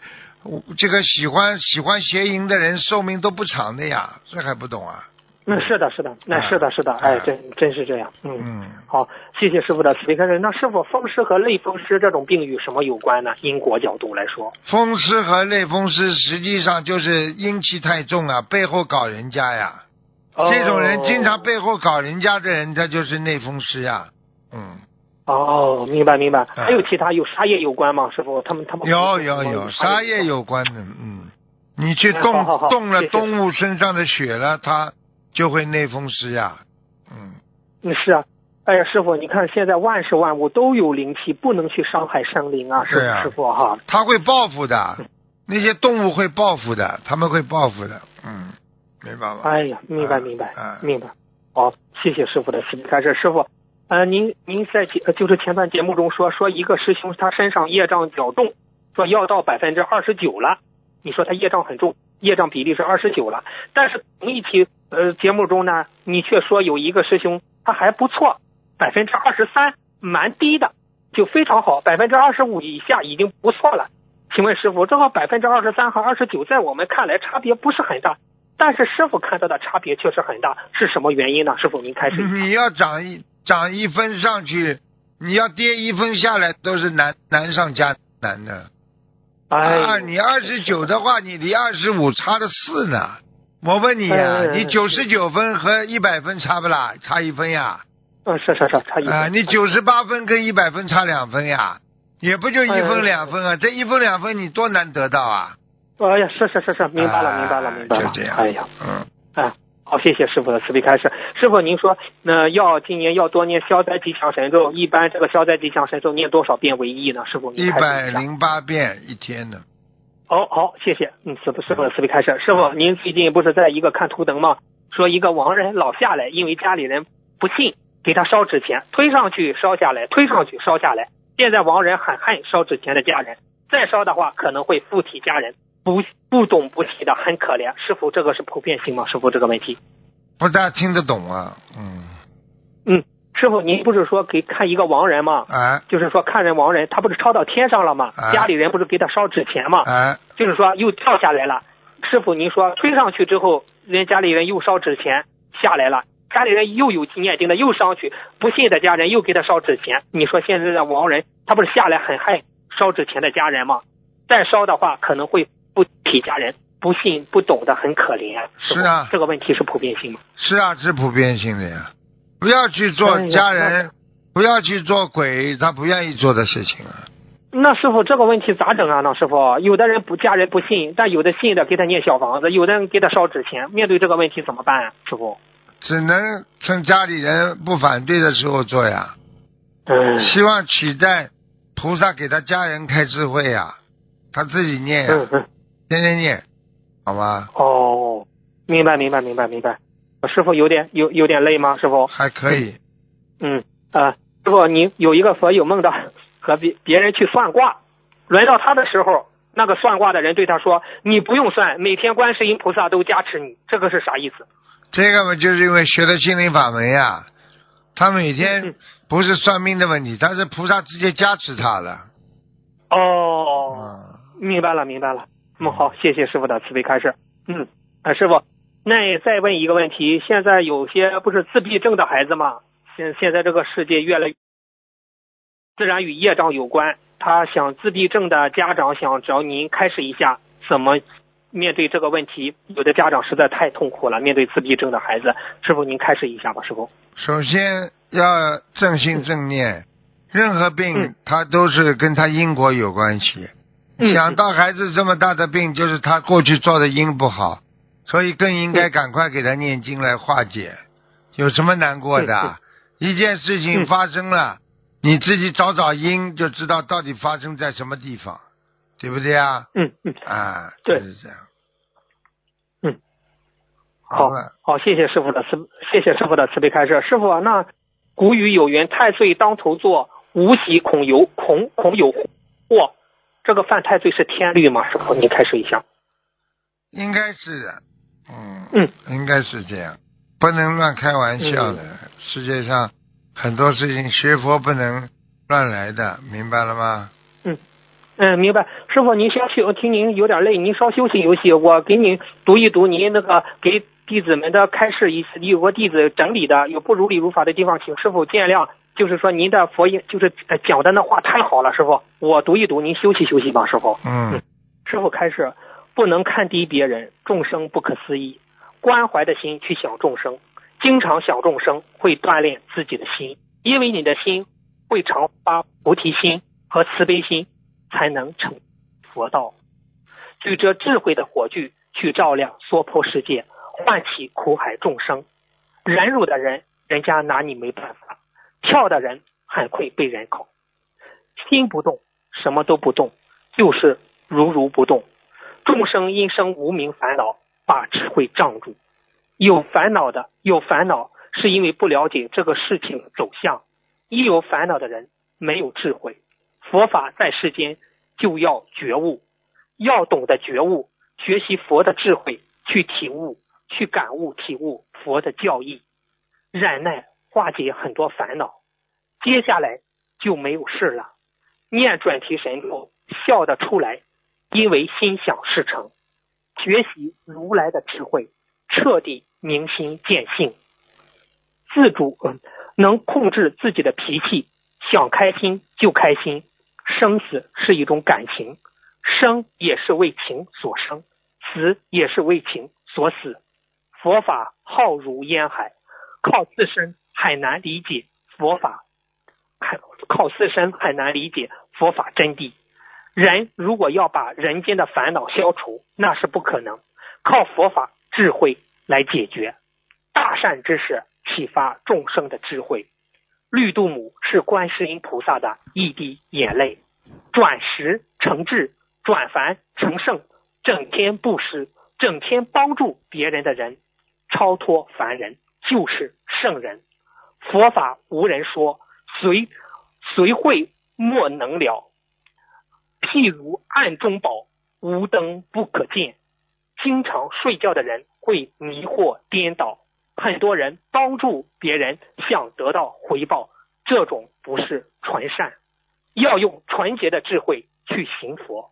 这个喜欢喜欢邪淫的人寿命都不长的呀，这还不懂啊？那是的，是的，那是的，是的，啊哎，真真是这样，嗯。嗯。好，谢谢师傅的慈悲开示。那师傅，风湿和类风湿这种病与什么有关呢？因果角度来说，风湿和类风湿实际上就是阴气太重啊，背后搞人家呀。哦这种人经常背后搞人家的人，他就是类风湿呀。嗯，哦，明白明白。还有其他有沙业有关吗？师傅，他们他们有有有，沙业有关的。嗯，你去动动了动物身上的血了，它就会内风湿呀。嗯，嗯，是啊。哎呀，师傅，你看现在万事万物都有灵气，不能去伤害生灵啊，是师傅哈。他会报复的，那些动物会报复的，他们会报复的。嗯，明白吗？哎呀，明白啊明白啊明白。好，谢谢师傅的慈悲开示。师傅，呃，您您在节呃就是前段节目中说说一个师兄他身上业障较重，说要到百分之二十九了。你说他业障很重，业障比例是二十九了，但是同一期呃节目中呢，你却说有一个师兄他还不错，百分之二十三，蛮低的，就非常好，百分之二十五以下已经不错了。请问师傅，这个百分之二十三和二十九在我们看来差别不是很大，但是师傅看到的差别确实很大，是什么原因呢？师傅您开始。你要涨一涨一分上去，你要跌一分下来，都是难难上加难的。哎，啊，你二十九的话，你离二十五差了四呢。我问你呀、哎你九十九分和一百分差不啦？差一分呀？嗯，是是是，差一分啊，你九十八分跟一百分差两分呀？也不就一哎分两分啊？这一分两分你多难得到啊！哎呀，是是是是，明白了啊明白了明白了。就这样。哎呀，嗯，哎，好，谢谢师傅的慈悲开示。师傅，您说，那要今年要多念消灾吉祥神咒，一般这个消灾吉祥神咒念多少遍为宜呢？师傅，您一。百零八遍一天呢。哦好，谢谢。嗯，师傅师傅的慈悲开示。师傅，您最近不是在一个看图腾吗？说一个亡人老下来，因为家里人不信，给他烧纸钱，推上去烧下来，推上去烧下来。现在亡人很恨烧纸钱的家人，再烧的话可能会附体家人，不不懂不提的很可怜。师傅，这个是普遍性吗？师傅，这个问题。不大听得懂啊，嗯，嗯，师傅，您不是说给看一个亡人吗？哎就是说看人亡人，他不是抄到天上了吗？啊家里人不是给他烧纸钱吗？哎，就是说又跳下来了。师傅，您说推上去之后，人家里人又烧纸钱下来了，家里人又有念经的又上去，不信的家人又给他烧纸钱。你说现在的亡人，他不是下来很害烧纸钱的家人吗？再烧的话，可能会不体家人，不信不懂的很可怜。是啊这个问题是普遍性吗？是啊，是普遍性的呀。不要去做家人，不要去做鬼他不愿意做的事情啊。那师傅这个问题咋整啊？那师傅，有的人不家人不信，但有的信的给他念小房子，有的人给他烧纸钱。面对这个问题怎么办啊？师傅？只能趁家里人不反对的时候做呀。嗯希望取在菩萨给他家人开智慧呀，他自己念呀，嗯嗯。天天念，好吧？哦，明白明白明白明白。师傅有点有有点累吗？师傅？还可以。嗯啊、师傅，你有一个佛友梦到 和别别人去算卦，轮到他的时候，那个算卦的人对他说：“你不用算，每天观世音菩萨都加持你。”这个是啥意思？这个嘛，就是因为学的心灵法门呀，他每嗯天不是算命的问题，他是菩萨直接加持他了。哦，嗯，明白了明白了。嗯，好，谢谢师傅的慈悲开示。嗯，啊，师傅，那再问一个问题，现在有些不是自闭症的孩子吗？现现在这个世界越来越自然与业障有关，他想自闭症的家长想找您开示一下，怎么面对这个问题？有的家长实在太痛苦了，面对自闭症的孩子，师傅您开示一下吧，师傅。首先要正心正念，任何病嗯它都是跟他因果有关系。嗯想到孩子这么大的病，就是他过去做的因不好，所以更应该赶快给他念经来化解。有什么难过的？嗯一件事情嗯发生了，你自己找找因，就知道到底发生在什么地方，对不对啊？嗯嗯，啊，对就是这样。嗯，好了，好，谢谢师傅的慈，谢谢师傅的慈悲开示。师傅啊，那古语有云：“太岁当头坐，无喜恐有恐恐有祸。”这个犯太岁是天律吗？师傅，您开始一下。应该是，嗯嗯，应该是这样，不能乱开玩笑的。世界上很多事情学佛不能乱来的，明白了吗？嗯嗯，明白。师傅，您休息，我听您有点累，您稍休息休息，我给您读一读您那个给弟子们的开示，一有个弟子整理的有不如理如法的地方，请师傅见谅。就是说您的佛印，就是呃讲的那话太好了，师傅，我读一读，您休息休息吧，师傅。嗯，师傅开始，不能看低别人，众生不可思议，关怀的心去想众生，经常想众生会锻炼自己的心，因为你的心会常发菩提心和慈悲心，才能成佛道。举着智慧的火炬去照亮娑婆世界，唤起苦海众生。忍辱的人，人家拿你没办法；跳的人，很会被人考。心不动，什么都不动，就是如如不动。众生因生无名烦恼，把智慧障住。有烦恼的，有烦恼是因为不了解这个事情走向。一有烦恼的人没有智慧。佛法在世间就要觉悟，要懂得觉悟，学习佛的智慧，去体悟，去感悟、体悟佛的教义，忍耐化解很多烦恼。接下来就没有事了。念转提神咒，笑得出来，因为心想事成。学习如来的智慧，彻底明心见性。自主，能控制自己的脾气，想开心就开心。生死是一种感情，生也是为情所生，死也是为情所死。佛法浩如烟海，靠自身很难理解佛法，靠自身很难理解佛法真谛。人如果要把人间的烦恼消除，那是不可能。靠佛法智慧来解决，大善之事启发众生的智慧。绿度母是观世音菩萨的一滴眼泪，转识成智，转凡成圣，整天布施，整天帮助别人的人，超脱凡人就是圣人。佛法无人说，谁谁会莫能了？譬如暗中宝，无灯不可见。经常睡觉的人会迷惑颠倒，很多人帮助别人想得到回报，这种不是纯善。要用纯洁的智慧去行佛，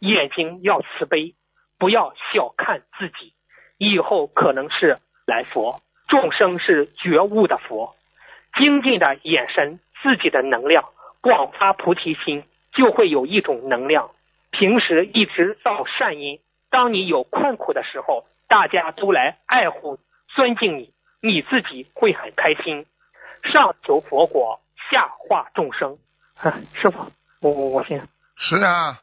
眼睛要慈悲，不要小看自己。以后可能是来佛，众生是觉悟的佛，精进的眼神，自己的能量，广发菩提心。就会有一种能量，平时一直造善因。当你有困苦的时候，大家都来爱护、尊敬你，你自己会很开心。上求佛果，下化众生。师傅，我我我先。是啊，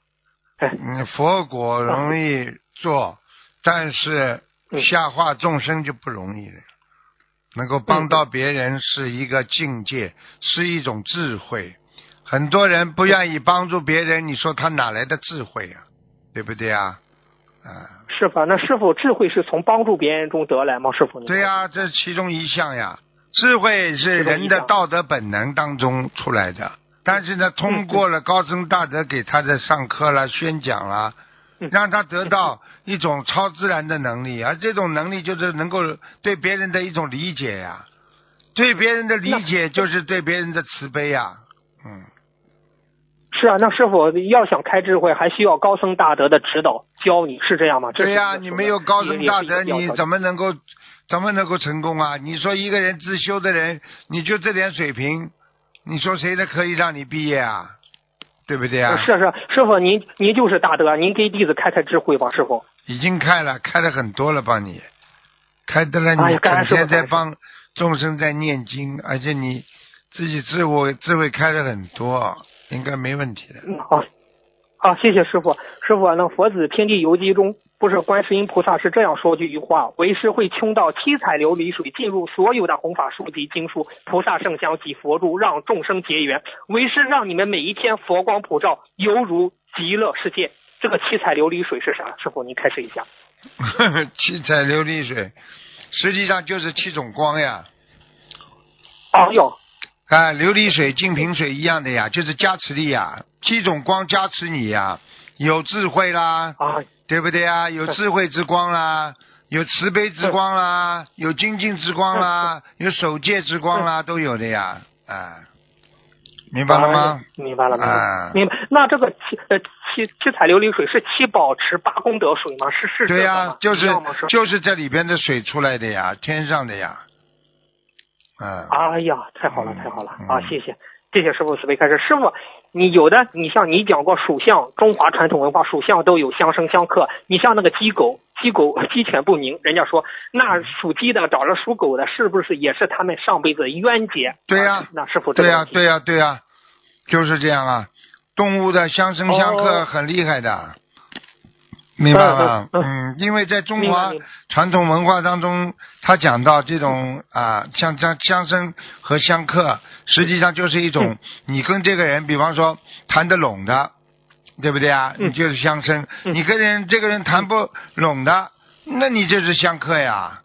你，佛果容易做，但是下化众生就不容易了。能够帮到别人是一个境界，是一种智慧。很多人不愿意帮助别人，你说他哪来的智慧呀？对不对啊？啊，是吧？那师傅，智慧是从帮助别人中得来吗？师傅，对呀，这是其中一项呀。智慧是人的道德本能当中出来的，但是呢，通过了高僧大德给他的上课了、宣讲了，让他得到一种超自然的能力，而这种能力就是能够对别人的一种理解呀，对别人的理解就是对别人的慈悲呀，嗯。是啊，那师傅要想开智慧，还需要高僧大德的指导教你，是这样吗？对呀，你没有高僧大德，你怎么能够怎么能够成功啊？你说一个人自修的人，你就这点水平，你说谁的可以让你毕业啊？对不对啊？是是，师傅您您就是大德，您给弟子开开智慧吧，师傅。已经开了，开了很多了，帮你开的了，你整天在帮众生在念经，而且你自己智慧智慧开了很多。应该没问题的。嗯，好，好，谢谢师傅。师傅，那《佛子天地游记》中不是观世音菩萨是这样说句一句话：为师会倾倒七彩琉璃水进入所有的弘法书籍经书、菩萨圣像及佛珠，让众生结缘。为师让你们每一天佛光普照，犹如极乐世界。这个七彩琉璃水是啥？师傅，您开始一下。七彩琉璃水，实际上就是七种光呀。哦呦。啊，琉璃水、净瓶水一样的呀，就是加持力呀，七种光加持你呀，有智慧啦，啊，对不对呀？有智慧之光啦，有慈悲之光啦，有精进之光啦，有守戒之光啦，都有的呀，啊，明白了吗？明白了，明白。明白。那这个七呃七七彩琉璃水是七宝池八功德水吗？是是对呀，就是就是这里边的水出来的呀，天上的呀。嗯，哎呀，太好了，太好了啊！谢谢，谢谢师傅慈悲开示。师傅，你有的，你像你讲过属相，中华传统文化属相都有相生相克。你像那个鸡狗，鸡狗鸡犬不宁，人家说那属鸡的找着属狗的，是不是也是他们上辈子冤结？对呀，那是否对呀，对呀，对呀，就是这样啊。动物的相生相克很厉害的。明白吗？嗯，因为在中华传统文化当中，他讲到这种啊，像相相生和相克，实际上就是一种你跟这个人，比方说谈得拢的，对不对啊？你就是相生。你跟人这个人谈不拢的，那你就是相克呀，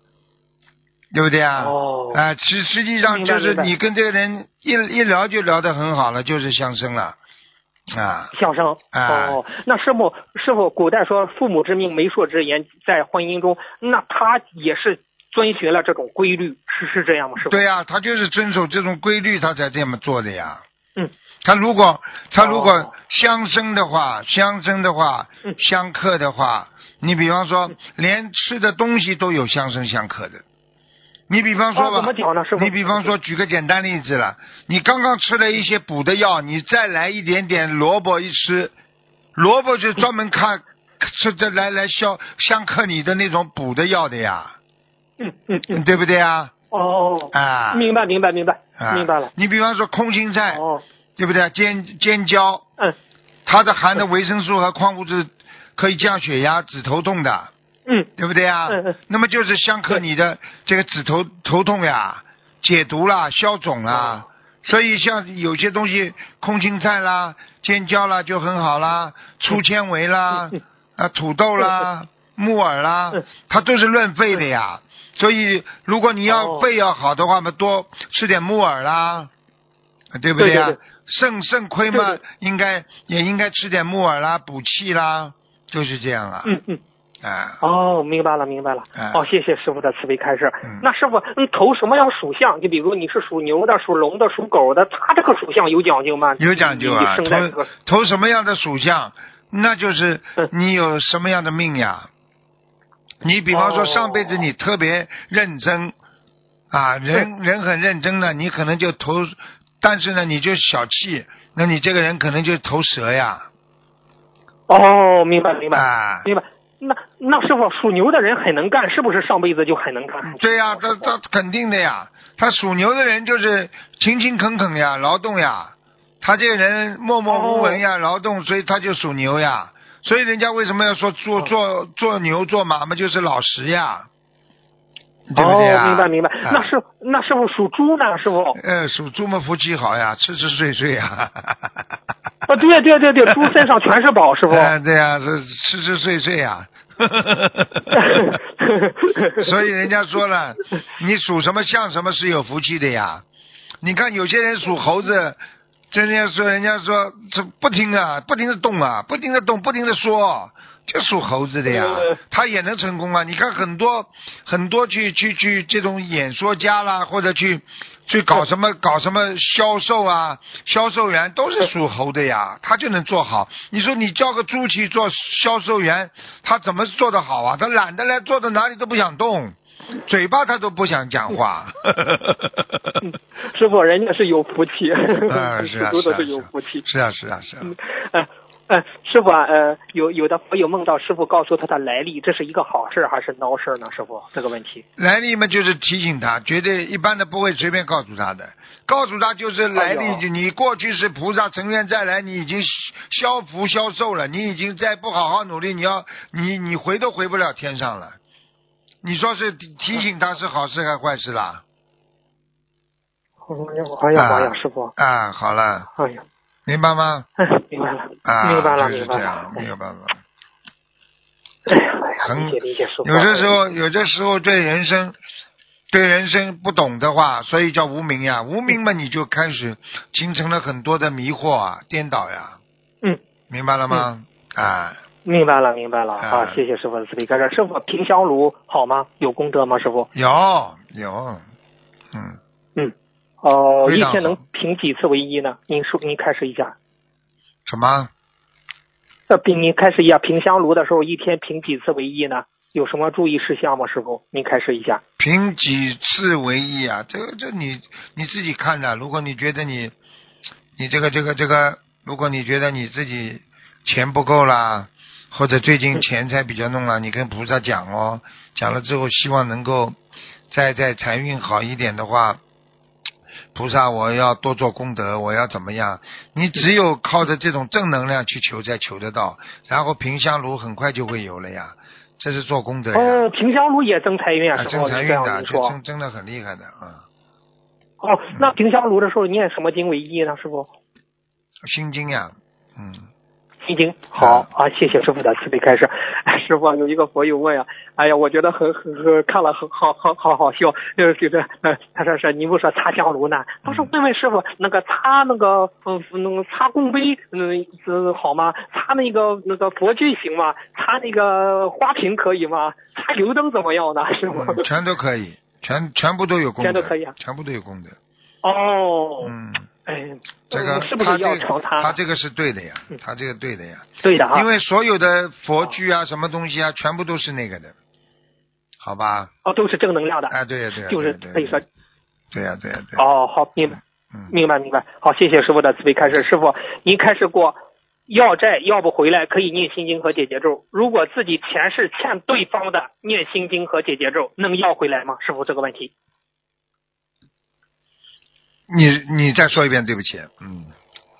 对不对啊？哦。啊，实实际上就是你跟这个人一一聊就聊得很好了，就是相生了。啊，相声哦，那师傅师傅，古代说父母之命，媒妁之言，在婚姻中，那他也是遵循了这种规律，是是这样吗？师傅？对呀，他就是遵守这种规律，他才这么做的呀。嗯，他如果他如果相生的话，相生的话，相克的话，你比方说连吃的东西都有相生相克的，你比方说啊吧，你比方说，举个简单例子了，你刚刚吃了一些补的药，你再来一点点萝卜一吃，萝卜就专门看吃的来来消相克你的那种补的药的呀，嗯嗯嗯，对不对啊？哦，啊，明白明白明白啊明白了。你比方说空心菜，哦，对不对？尖尖椒，嗯它的含的维生素和矿物质可以降血压、止头痛的，嗯对不对啊？嗯嗯那么就是相克你的这个指头头痛呀，解毒啦、消肿啦。所以像有些东西，空心菜啦、尖椒啦就很好啦，粗纤维啦、啊土豆啦、木耳啦嗯，它都是润肺的呀。所以如果你要哦肺要好的话嘛，多吃点木耳啦，对不对啊？肾肾亏嘛应该也应该吃点木耳啦，补气啦，就是这样啊。嗯嗯。啊，哦，明白了，明白了。哎哦，谢谢师傅的慈悲开示。嗯那师傅，嗯，投什么样属相？就比如你是属牛的、属龙的、属狗的，他这个属相有讲究吗？有讲究啊，投投什么样的属相，那就是嗯你有什么样的命呀。你比方说哦上辈子你特别认真啊，人人很认真的，你可能就投，但是呢你就小气，那你这个人可能就投蛇呀，哦，明白明白、啊，明白。那那师傅属牛的人很能干，是不是上辈子就很能干？对呀、他他肯定的呀，他属牛的人就是勤勤恳恳呀，劳动呀，他这个人默默无闻呀，劳动，所以他就属牛呀。所以人家为什么要说做哦。做做牛做马嘛，就是老实呀，对不对呀？哦，明白明白。啊那师那师傅属猪呢？师傅？呃，属猪嘛福气好呀，吃吃睡睡呀。啊，对对对对，猪身上全是宝，师傅。哎，对呀，是吃吃睡睡呀。所以人家说了，你属什么像什么是有福气的呀。你看有些人属猴子，人家说人家说这不听啊，不停的动啊，不停的动，不停的说，就属猴子的呀呃，他也能成功啊。你看很多很多去去去这种演说家啦，或者去去搞什么搞什么销售啊，销售员都是属猴的呀，他就能做好。你说你叫个猪去做销售员，他怎么做得好啊？他懒得来，坐到哪里都不想动，嘴巴他都不想讲话。师傅，人家是有福气，啊，是啊，是啊，有福气。是啊，是啊，是啊。呃呃，师傅啊，呃，有有的朋友梦到师傅告诉他的来历，这是一个好事还是孬事呢？师傅，这个问题。来历嘛，就是提醒他，绝对一般的不会随便告诉他的。告诉他就是来历，哎你过去是菩萨，成愿再来，你已经消福消寿了，你已经再不好好努力，你要你你回都回不了天上了。你说是提提醒他是好事还是坏事啦？哎呀妈呀，师傅，啊，好了，哎呀，明白吗？哎，明白了，啊，明白了，就是这样，。没有办法。哎呀，很有的时候，有的时候对人生，对人生不懂的话，所以叫无名呀。无名嘛，你就开始形成了很多的迷惑啊、颠倒呀。嗯，明白了吗？啊，明白了，明白了啊啊！谢谢师傅的慈悲开示。师傅，平香炉好吗？有功德吗？师傅？有有，嗯，嗯。哦、一天能好评几次为一呢？您说，您开始一下。什么？呃，评您开始一下，评香炉的时候一天评几次为一呢？有什么注意事项吗？师傅，您开始一下。评几次为一啊？这个这你你自己看的。如果你觉得你你这个这个这个，如果你觉得你自己钱不够啦，或者最近钱财比较弄了，你跟菩萨讲哦，讲了之后希望能够再再财运好一点的话，菩萨我要多做功德，我要怎么样？你只有靠着这种正能量去求，才求得到。然后平香炉很快就会有了呀，这是做功德呀。哦，平香炉也增财运啊，增财运的，就一说。真真的很厉害的啊！哦，那平香炉的时候念什么经为一呢？师傅？心经呀，嗯，心经好啊，谢谢师傅的慈悲开示。哎，师傅啊有一个佛友问啊，哎呀，我觉得很很很看了很好好好好笑，就是觉得呃，他说是你不说擦香炉呢？他说问问师傅，那个擦那个嗯那个擦供杯嗯呃好吗？擦那个那个佛具行吗？擦那个花瓶可以吗？擦油灯怎么样呢？师傅？嗯全都可以，全全部都有功德，全都可以啊全部都有功德。哦，嗯，哎，这个嗯是不是要他这朝他？他这个是对的呀嗯，他这个对的呀，对的啊，因为所有的佛具啊，什么东西啊，全部都是那个的，好吧？哦，都是正能量的。哎，对呀对呀，就是可以说。对呀对呀对。哦，好，明白，嗯，明白明白。好，谢谢师傅的慈悲开示。师傅，您开示过，要债要不回来可以念心经和解结咒。如果自己前世欠对方的，念心经和解结咒能要回来吗？师傅这个问题。你你再说一遍，对不起，嗯。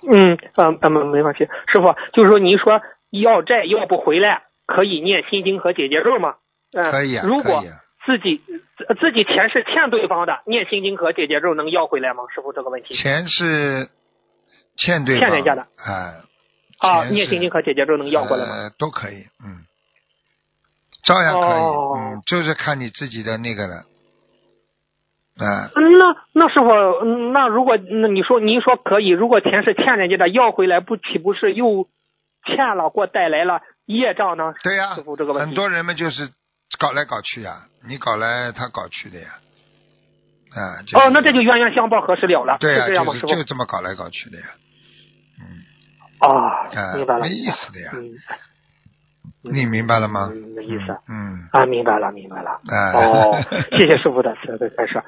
嗯，啊啊没没关系，师傅就是说，您说要债要不回来可以念心经和解结咒吗？嗯，可以啊。如果自己自己钱是欠对方的，念心经和解结咒能要回来吗？师傅这个问题。钱是欠对欠人家的，哎。啊，念心经和解结咒能要回来吗？呃，都可以，嗯，照样可以，嗯，就是看你自己的那个了。嗯，那那师傅，那如果那你说您说可以，如果钱是欠人家的，要回来不岂不是又欠了给我带来了业障呢？对呀，师傅这个问题，很多人们就是搞来搞去呀，你搞来他搞去的呀，啊，哦，那这就冤冤相报何时了了？对呀，就是就这么搞来搞去的呀，嗯，啊，明白了，没意思的呀。你明白了吗？没意思。嗯啊，明白了，明白了。哎哦，谢谢师傅的慈悲开示。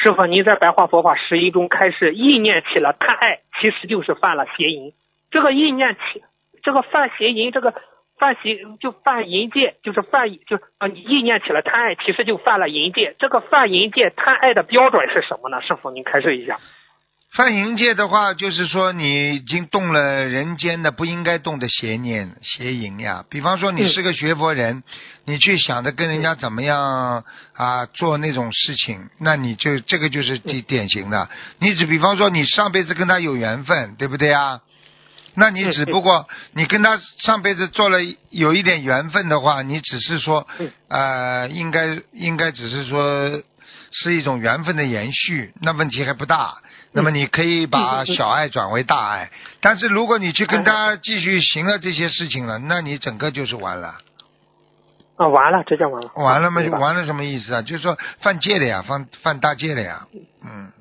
师傅，您在白话佛法十一中开始，意念起了贪爱，其实就是犯了邪淫。这个意念起，这个犯邪淫，这个犯邪就犯淫戒，就是犯就啊，你意念起了贪爱，其实就犯了淫戒。这个犯淫戒贪爱的标准是什么呢？师傅，您开示一下。犯淫戒的话，就是说你已经动了人间的不应该动的邪念、邪淫呀。比方说，你是个学佛人，你去想着跟人家怎么样啊做那种事情，那你就这个就是典典型的。你只比方说，你上辈子跟他有缘分，对不对啊？那你只不过你跟他上辈子做了有一点缘分的话，你只是说呃，应该应该只是说是一种缘分的延续，那问题还不大。那么你可以把小爱转为大爱，但是如果你去跟他继续行了这些事情了，那你整个就是完了。啊，完了，这叫完了。完了吗？完了什么意思啊？就是说犯戒了呀，犯犯大戒了呀。嗯。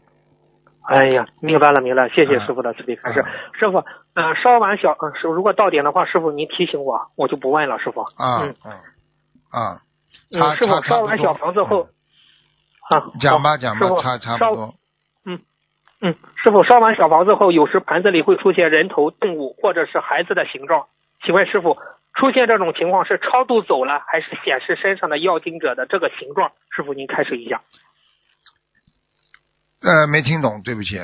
哎呀，明白了，明白了，谢谢师傅的慈悲开示。师傅，嗯，烧完小，嗯，师傅，如果到点的话，师傅您提醒我，我就不问了，师傅。啊嗯啊。嗯，师傅烧完小房子后，啊，讲吧讲吧，差差不多。嗯，师傅烧完小房子后，有时盘子里会出现人头、动物或者是孩子的形状。请问师傅，出现这种情况是超度走了，还是显示身上的要经者的这个形状？师傅您开始一下。呃，没听懂，对不起。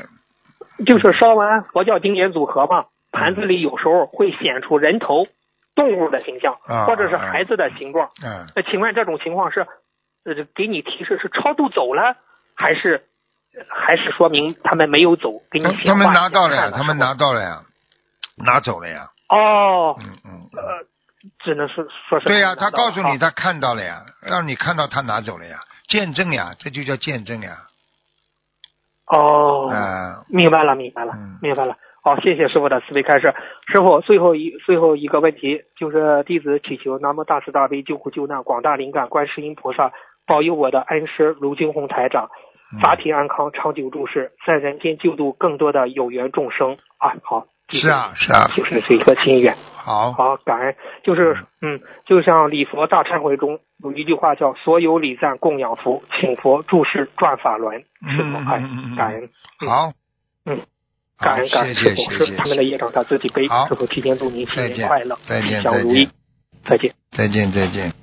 就是烧完佛教经典组合嘛，盘子里有时候会显出人头、动物的形象，或者是孩子的形状。嗯。那请问这种情况是，呃，给你提示是超度走了，还是？还是说明他们没有走，给你他们拿到了呀，他们拿到了呀，拿走了呀。哦。嗯嗯。呃，只能是说是。对呀，他告诉你他看到了呀，让你看到他拿走了呀，见证呀，这就叫见证呀。哦。啊。明白了，明白了，明白了。好，谢谢师傅的慈悲开示。师傅，最后一最后一个问题，就是弟子祈求南无大慈大悲救苦救难广大灵感观世音菩萨保佑我的恩师卢金红台长。法体安康，长久住世，在人间救度更多的有缘众生啊！好，是啊，是啊，就是这个心愿。好，好，感恩。就是嗯，就像礼佛大忏悔中有一句话叫“所有礼赞供养佛，请佛注视转法轮”，是否？哎，感恩。好，嗯，感恩感恩师傅，是他们的业障他自己背。师傅提前祝您新年快乐，吉祥如意。再见，再见，再见。